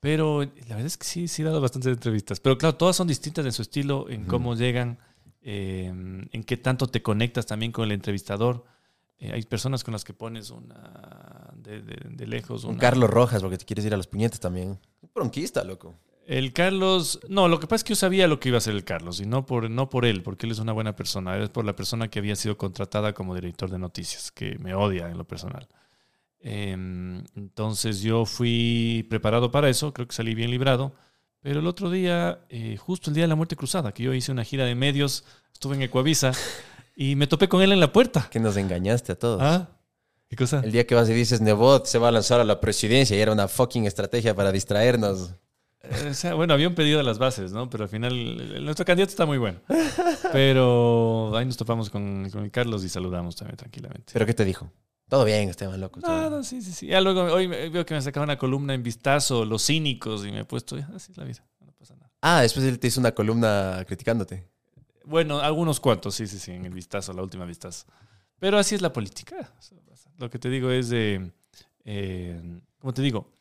Pero la verdad es que sí, sí he dado bastantes entrevistas. Pero claro, todas son distintas en su estilo, en cómo llegan, eh, en qué tanto te conectas también con el entrevistador. Eh, hay personas con las que pones una de, de- de lejos. Un una- Carlos Rojas, porque te quieres ir a los puñetes también. Bronquista, loco. El Carlos, no, lo que pasa es que yo sabía lo que iba a hacer el Carlos y no por, no por él, porque él es una buena persona, es por la persona que había sido contratada como director de noticias, que me odia en lo personal. Em, entonces yo fui preparado para eso, creo que salí bien librado, pero el otro día, eh, justo el día de la muerte cruzada, que yo hice una gira de medios, estuve en Ecuavisa y me topé con él en la puerta. Que nos engañaste a todos. ¿Ah? ¿Qué cosa? El día que vas y dices, Nebot se va a lanzar a la presidencia y era una fucking estrategia para distraernos. Eh, o sea, bueno, había un pedido de las bases, ¿no? Pero al final, nuestro candidato está muy bueno. Pero ahí nos topamos con, Carlos y saludamos también tranquilamente. ¿Pero qué te dijo? Todo bien, Esteban, loco. No, no, sí, sí, sí. Ya luego, hoy veo que me sacaba una columna en vistazo, los cínicos, y me he puesto, "Ya, así es la vida, no pasa nada. Ah, después él te hizo una columna criticándote. Bueno, algunos cuantos, sí, sí, sí, en el vistazo, la última vistazo. Pero así es la política. Lo que te digo es de, eh, como te digo,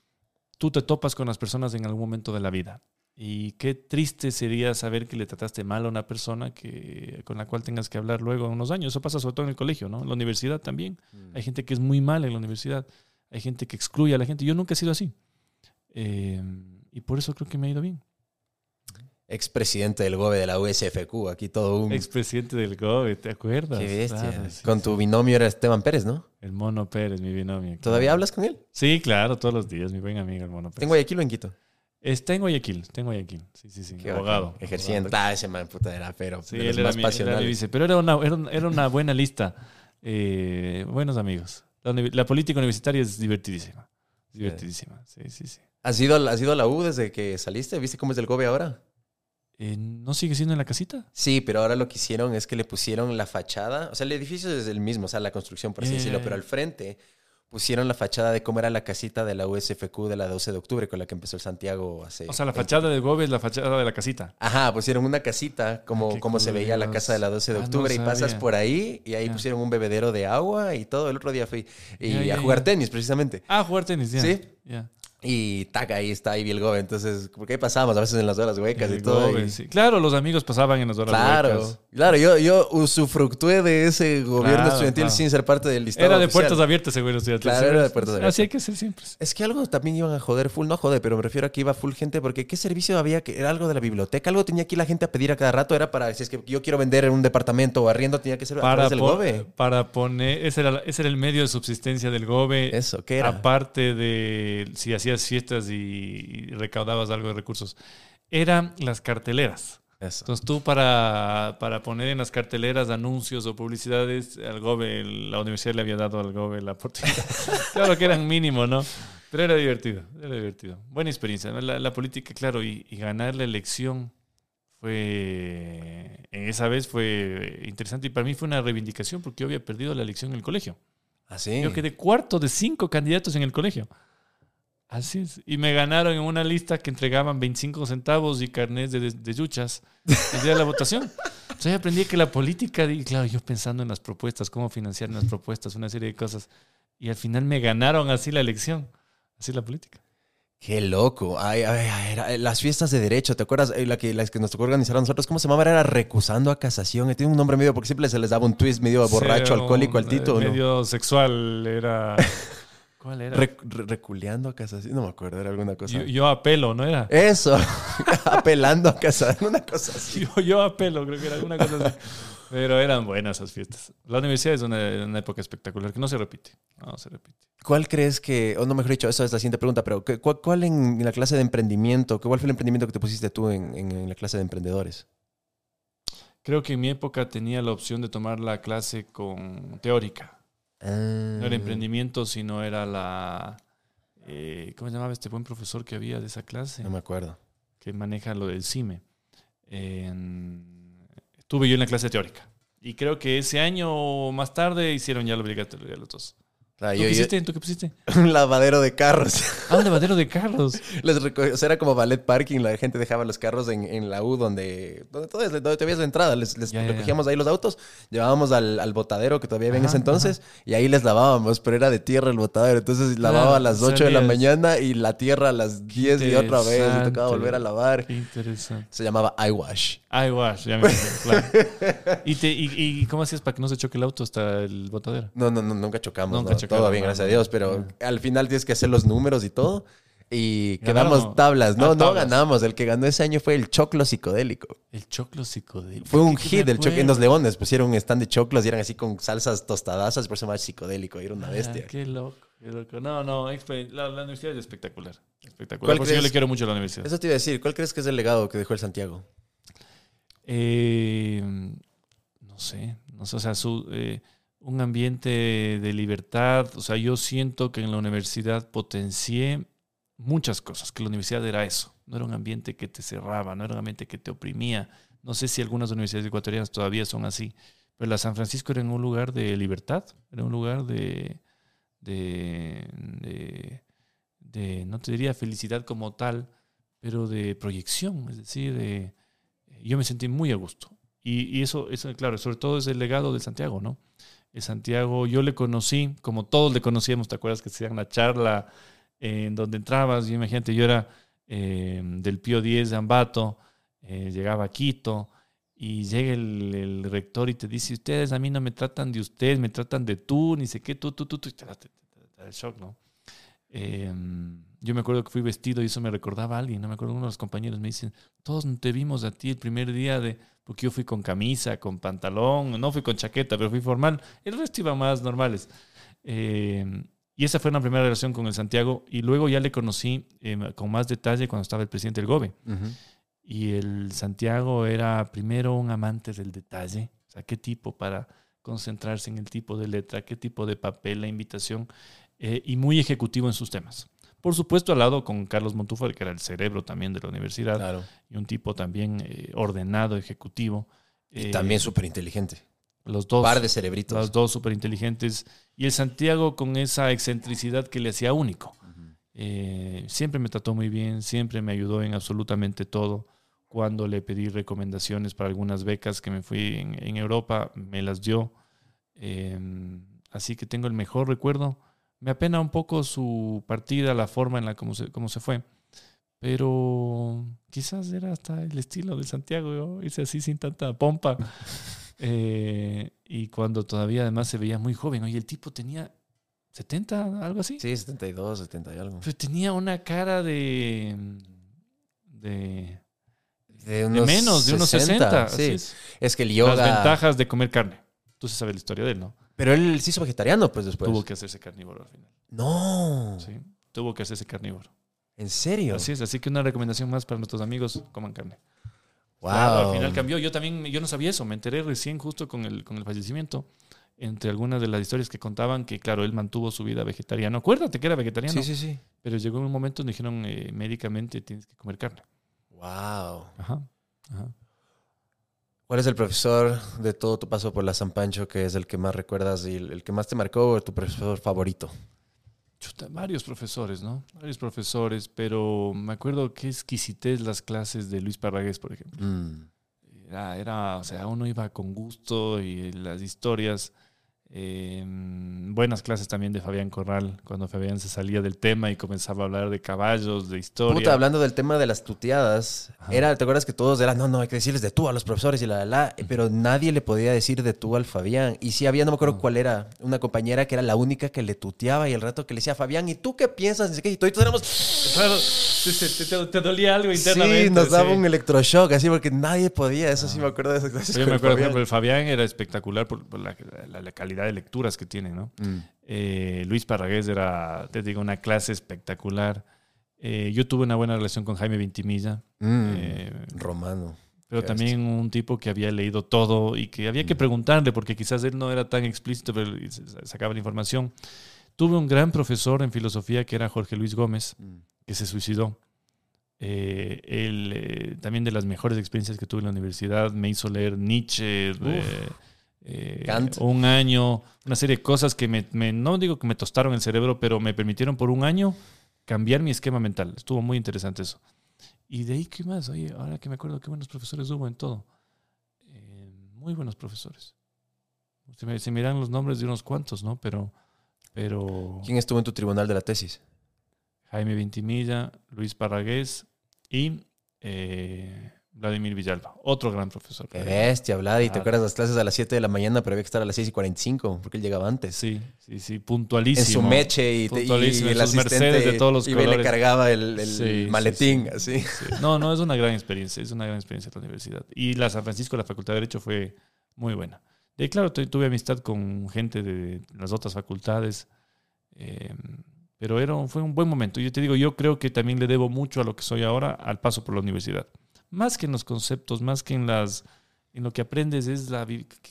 tú te topas con las personas en algún momento de la vida. Y qué triste sería saber que le trataste mal a una persona que, con la cual tengas que hablar luego en unos años. Eso pasa sobre todo en el colegio, ¿no? En la universidad también. Hay gente que es muy mala en la universidad. Hay gente que excluye a la gente. Yo nunca he sido así. Eh, y por eso creo que me ha ido bien. Expresidente del GOBE de la USFQ, aquí todo un... Expresidente del GOBE, ¿te acuerdas? Qué bestia. Claro, sí, con sí. tu binomio era Esteban Pérez, ¿no? El Mono Pérez, mi binomio. ¿Todavía hablas con él? Sí, claro, todos los días, mi buen amigo, el Mono Pérez. ¿Tengo Guayaquil o en Quito? Está en Guayaquil, tengo Guayaquil. Sí, sí, sí. Qué abogado. Ejerciendo. Abogado. Ah, ese man puta era, pero Sí, él era más mi, era pasionales. vice. Pero era una, era, era una buena lista. Eh, buenos amigos. La, la política universitaria es divertidísima. Divertidísima, sí, sí, sí. ¿Has ido, a la- ¿Has ido a la U desde que saliste? ¿Viste cómo es el GOBE ahora? Eh, ¿No sigue siendo en la casita? Sí, pero ahora lo que hicieron es que le pusieron la fachada. O sea, el edificio es el mismo, o sea, la construcción, por así ya, decirlo, pero al frente pusieron la fachada de cómo era la casita de la USFQ de la 12 de octubre, con la que empezó el Santiago hace. O sea, la 20. fachada del Gobe es la fachada de la casita. Ajá, pusieron una casita como, Qué como se veía la casa de la 12 de Ah, no octubre y pasas por ahí y ahí pusieron un bebedero de agua y todo. El otro día fui y a jugar tenis precisamente. Ah, jugar tenis, ya. Sí. Ya. Y taca, ahí está, ahí vi el Gobe. Entonces, porque ahí pasábamos a veces en las horas huecas y todo. Gobe, y- sí. Claro, los amigos pasaban en las horas Claro, huecas. claro, yo, yo usufructué de ese gobierno Claro, estudiantil claro. sin ser parte del listado Era de oficial. puertas abiertas, seguro. estudiantes. Claro, era de puertas abiertas. Así hay que ser siempre. Es que algo también iban a joder full, no joder, pero me refiero a que iba full gente porque ¿qué servicio había? que Era algo de la biblioteca, algo tenía aquí la gente a pedir a cada rato, era para, si es que yo quiero vender un departamento o arriendo, tenía que ser Para, del GOBE. para poner, ese era, ese era el medio de subsistencia del GOBE. Eso, ¿qué era? Aparte de si hacías fiestas y, y recaudabas algo de recursos. Eran las carteleras. Eso. Entonces tú para, para poner en las carteleras anuncios o publicidades, al GOBE, la universidad le había dado al GOBE la oportunidad. claro que eran mínimo, ¿no? Pero era divertido, era divertido. Buena experiencia. ¿no? La, la política, claro, y, y ganar la elección fue, en esa vez fue interesante y para mí fue una reivindicación porque yo había perdido la elección en el colegio. Así. Yo quedé cuarto de cinco candidatos en el colegio. Así es. Y me ganaron en una lista que entregaban 25 centavos y carnés de, de, de yuchas el día de la votación. Entonces aprendí que la política, y claro, yo pensando en las propuestas, cómo financiar las propuestas, una serie de cosas. Y al final me ganaron así la elección. Así la política. Qué loco. Ay, ay, ay, era- las fiestas de derecho, ¿te acuerdas? Eh, La que, las que nos tocó organizar a nosotros, ¿cómo se llamaba? Era recusando a casación. Tiene un nombre medio, porque siempre se les daba un twist medio borracho, Sí, alcohólico al Tito, eh, ¿no? Medio sexual era. ¿Cuál era? Re- reculeando a casación. No me acuerdo, era alguna cosa. yo, yo apelo, ¿no era? Eso. Apelando a casación, una cosa así. Yo, yo apelo, creo que era alguna cosa así. Pero eran buenas esas fiestas. La universidad es una, una época espectacular que no se repite. No se repite. ¿Cuál crees que, o no mejor dicho, eso es la siguiente pregunta, pero ¿qué- ¿cuál, cuál en la clase de emprendimiento, cuál fue el emprendimiento que te pusiste tú en, en- en la clase de emprendedores? Creo que en mi época tenía la opción de tomar la clase con teórica. No era emprendimiento, sino era la... eh, ¿Cómo se llamaba este buen profesor que había de esa clase? No me acuerdo. Que maneja lo del CIME. En- Estuve yo en la clase teórica. Y creo que ese año o más tarde hicieron ya la obligatoria los dos. ¿Tú yo- qué hiciste? ¿Tú qué pusiste? un lavadero de carros. Ah, un lavadero de carros. Les o sea, era como ballet parking, la gente dejaba los carros en, en la U donde, donde, todo es- donde te veías la entrada. Les, les Ya, ya, ya. recogíamos ahí los autos, llevábamos al, al botadero que todavía había en ese entonces y ahí les lavábamos, pero era de tierra el botadero. Entonces lavaba a las 8 de la mañana y la tierra a las 10 y otra vez. Y tocaba volver a lavar. Qué interesante. Se llamaba iWash. Ay, wash, ya me claro. ¿Y, te, y, ¿Y cómo hacías para que no se choque el auto hasta el botadero? No, no, no, nunca chocamos. Nunca no, chocaron, todo bien, no, gracias a. Dios. Pero al final tienes que hacer los números y todo. Y ¿Ganaron quedamos tablas. No, Ah, no ganamos. El que ganó ese año fue el choclo psicodélico. El choclo psicodélico. Fue un ¿Qué hit el choclo. En? Los Leones pusieron un stand de choclos y eran así con salsas tostadazas. Por eso se llama psicodélico. y Era una Ah, bestia. qué loco, qué loco. No, no, la, la universidad es espectacular. Espectacular. ¿Cuál Por eso yo le quiero mucho a la universidad. Eso te iba a decir. ¿Cuál crees que es el legado que dejó el Santiago? Eh, no sé, no sé, o sea, eh, un ambiente de libertad. O sea, yo siento que en la universidad potencié muchas cosas, que la universidad era eso. No era un ambiente que te cerraba, no era un ambiente que te oprimía. No sé si algunas universidades ecuatorianas todavía son así, pero la San Francisco era un lugar de libertad, era un lugar de, de, de, de, no te diría felicidad como tal, pero de proyección, es decir, de, yo me sentí muy a gusto. Y, y eso, eso, claro, sobre todo es el legado de Santiago, ¿no? El Santiago, yo le conocí, como todos le conocíamos, ¿te acuerdas que hacían la charla en donde entrabas? Y imagínate, yo era eh, del Pío 10 de Ambato, eh, llegaba a Quito y llega el, rector y te dice, ustedes a mí no me tratan de usted, me tratan de tú, ni sé qué, tú, tú, tú, tú, y te da el shock, ¿no? Eh, yo me acuerdo que fui vestido y eso me recordaba a alguien, no me acuerdo, uno de los compañeros me dicen, todos te vimos a ti el primer día de, porque yo fui con camisa, con pantalón, no fui con chaqueta, pero fui formal, el resto iban más normales. Eh, y esa fue una primera relación con el Santiago y luego ya le conocí eh, con más detalle cuando estaba el presidente del GOBE. Y el Santiago era primero un amante del detalle, o sea, qué tipo para concentrarse en el tipo de letra, qué tipo de papel, la invitación, eh, y muy ejecutivo en sus temas. Por supuesto, al lado con Carlos Montúfar, que era el cerebro también de la universidad, Claro. y un tipo también eh, ordenado, ejecutivo. Y Eh, también súper inteligente. los dos, Par de cerebritos. los dos súper inteligentes. Y el Santiago con esa excentricidad que le hacía único. Eh, siempre me trató muy bien, siempre me ayudó en absolutamente todo. Cuando le pedí recomendaciones para algunas becas que me fui en, en Europa, me las dio. Eh, así que tengo el mejor recuerdo. Me apena un poco su partida, la forma en la como se, cómo se fue. Pero quizás era hasta el estilo de Santiago, ¿no? irse así sin tanta pompa. Eh, y cuando todavía además se veía muy joven. Oye, el tipo tenía 70, algo así. Sí, 72, 70 y algo. Pero tenía una cara de. de, De, menos, de unos 60. así sí. es. Es que el yoga... Las ventajas de comer carne. Tú sabes la historia de él, ¿no? Pero él se hizo vegetariano, pues, después. Tuvo que hacerse carnívoro al final. No. Sí, tuvo que hacerse carnívoro. ¿En serio? Así es, así que una recomendación más para nuestros amigos, coman carne. Wow. Claro, al final cambió. Yo también, yo no sabía eso, me enteré recién justo con el, con el fallecimiento. Entre algunas de las historias que contaban que, claro, él mantuvo su vida vegetariana. Acuérdate que era vegetariano. Sí, sí, sí. Pero llegó un momento donde dijeron eh, médicamente tienes que comer carne. Wow. Ajá. Ajá. ¿Cuál es el profesor de todo tu paso por la San Pancho que es el que más recuerdas y el, que más te marcó o tu profesor favorito? Chuta, varios profesores, ¿no? Varios profesores, pero me acuerdo qué exquisitez las clases de Luis Parragués, por ejemplo. Mm. Era, era, o sea, uno iba con gusto y las historias. Eh, buenas clases también de Fabián Corral, cuando Fabián se salía del tema y comenzaba a hablar de caballos, de historia. Puta, hablando del tema de las tuteadas, Ajá. era, ¿te acuerdas que todos eran, no, no, hay que decirles de tú a los profesores y la, la, la, pero nadie le podía decir de tú al Fabián. Y sí había, no me acuerdo No. cuál era, una compañera que era la única que le tuteaba y el rato que le decía, Fabián, ¿y tú qué piensas? Y todos éramos, Claro, te, te- te- te dolía algo internamente. sí, nos daba sí. un electroshock, así, porque nadie podía, eso sí me acuerdo de clases. Yo me acuerdo, por Fabián. ejemplo, el Fabián era espectacular por, por la, la- la calidad de lecturas que tiene, ¿no? Mm. Eh, Luis Parragués era, te digo, una clase espectacular. Eh, yo tuve una buena relación con Jaime Vintimilla, Mm. eh, Romano. pero también un tipo que había leído todo y que había que preguntarle, porque quizás él no era tan explícito, pero sacaba la información. Tuve un gran profesor en filosofía que era Jorge Luis Gómez, Mm. que se suicidó. Eh, él, eh, también de las mejores experiencias que tuve en la universidad, me hizo leer Nietzsche, eh, eh, un año, una serie de cosas que me, me- no digo que me tostaron el cerebro, pero me permitieron por un año cambiar mi esquema mental. Estuvo muy interesante eso. Y de ahí, ¿qué más? Oye, ahora que me acuerdo, qué buenos profesores hubo en todo. Eh, muy buenos profesores. Se me, se me irán los nombres de unos cuantos, ¿no? Pero, pero ¿Quién estuvo en tu tribunal de la tesis? Jaime Vintimilla, Luis Parragués y eh, Vladimir Villalba, otro gran profesor. Qué bestia, Vlad. Y te acuerdas las clases a las 7 de la mañana, pero había que estar a las 6 y 45, porque él llegaba antes. Sí, sí, sí, en puntualísimo. su meche y, y Puntualísimo, en el sus asistente Mercedes de todos los iba y le colores. cargaba el, el Sí, sí, maletín, sí. así. Sí. No, no, es una gran experiencia, es una gran experiencia la universidad. Y la San Francisco, la Facultad de Derecho fue muy buena. Y claro, tu- tuve amistad con gente de las otras facultades, eh, pero era, fue un buen momento. Yo te digo, yo creo que también le debo mucho a lo que soy ahora al paso por la universidad. Más que en los conceptos, más que en las en lo que aprendes es la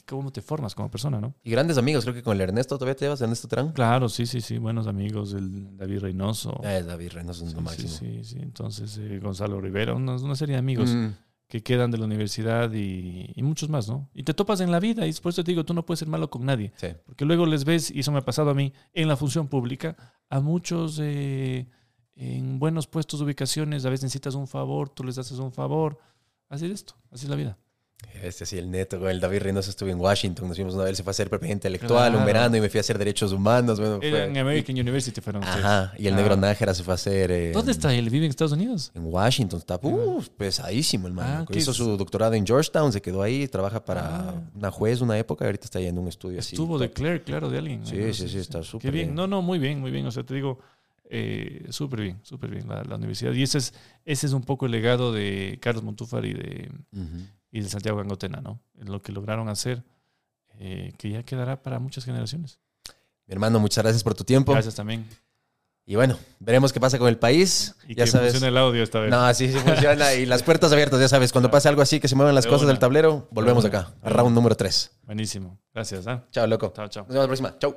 cómo te formas como persona, ¿no? Y grandes amigos, creo que con el Ernesto todavía te llevas, Ernesto Terán. Claro, sí, sí, sí, buenos amigos, el David Reynoso. Es David Reynoso, es Sí, lo máximo. sí, sí, sí. Entonces, eh, Gonzalo Rivera, una, una serie de amigos Mm. que quedan de la universidad y, y muchos más, ¿no? Y te topas en la vida y por eso te digo, tú no puedes ser malo con nadie. Sí. Porque luego les ves, y eso me ha pasado a mí, en la función pública, a muchos eh, en buenos puestos de ubicaciones, a veces necesitas un favor, tú les haces un favor. Así es esto, así es la vida. Este sí, el neto, el David Reynoso estuvo en Washington, nos vimos una vez, se fue a ser presidente electoral Claro. un verano y me fui a hacer derechos humanos. Bueno, fue- En American University fueron ustedes. Ajá, y el Ah. negro Nájera se fue a hacer... eh, ¿Dónde está él? ¿Vive en Estados Unidos? En Washington, está uh, pesadísimo el man. Ah, ¿qué Hizo es? su doctorado en Georgetown, se quedó ahí, trabaja para Ah. una juez una época y ahorita está ahí en un estudio así. Estuvo de. Claire, claro, de alguien. Sí, ¿no? sí, sí, está Qué súper bien. bien. No, no, muy bien, muy bien. O sea, te digo, eh, súper bien, súper bien la, la universidad. Y ese es, ese es un poco el legado de Carlos Montúfar y de, y de Santiago Gangotena, ¿no? Lo que lograron hacer, eh, que ya quedará para muchas generaciones. Mi hermano, muchas gracias por tu tiempo. Gracias también. Y bueno, veremos qué pasa con el país. Y ya que sabes. funcione el audio esta vez. No, así sí funciona. y las puertas abiertas, ya sabes. Cuando pase algo así, que se muevan las De cosas una. del tablero, volvemos De acá. A round número 3. Buenísimo. Gracias. ¿ah? Chao, loco. Chao, chao. Nos vemos la próxima. Chau.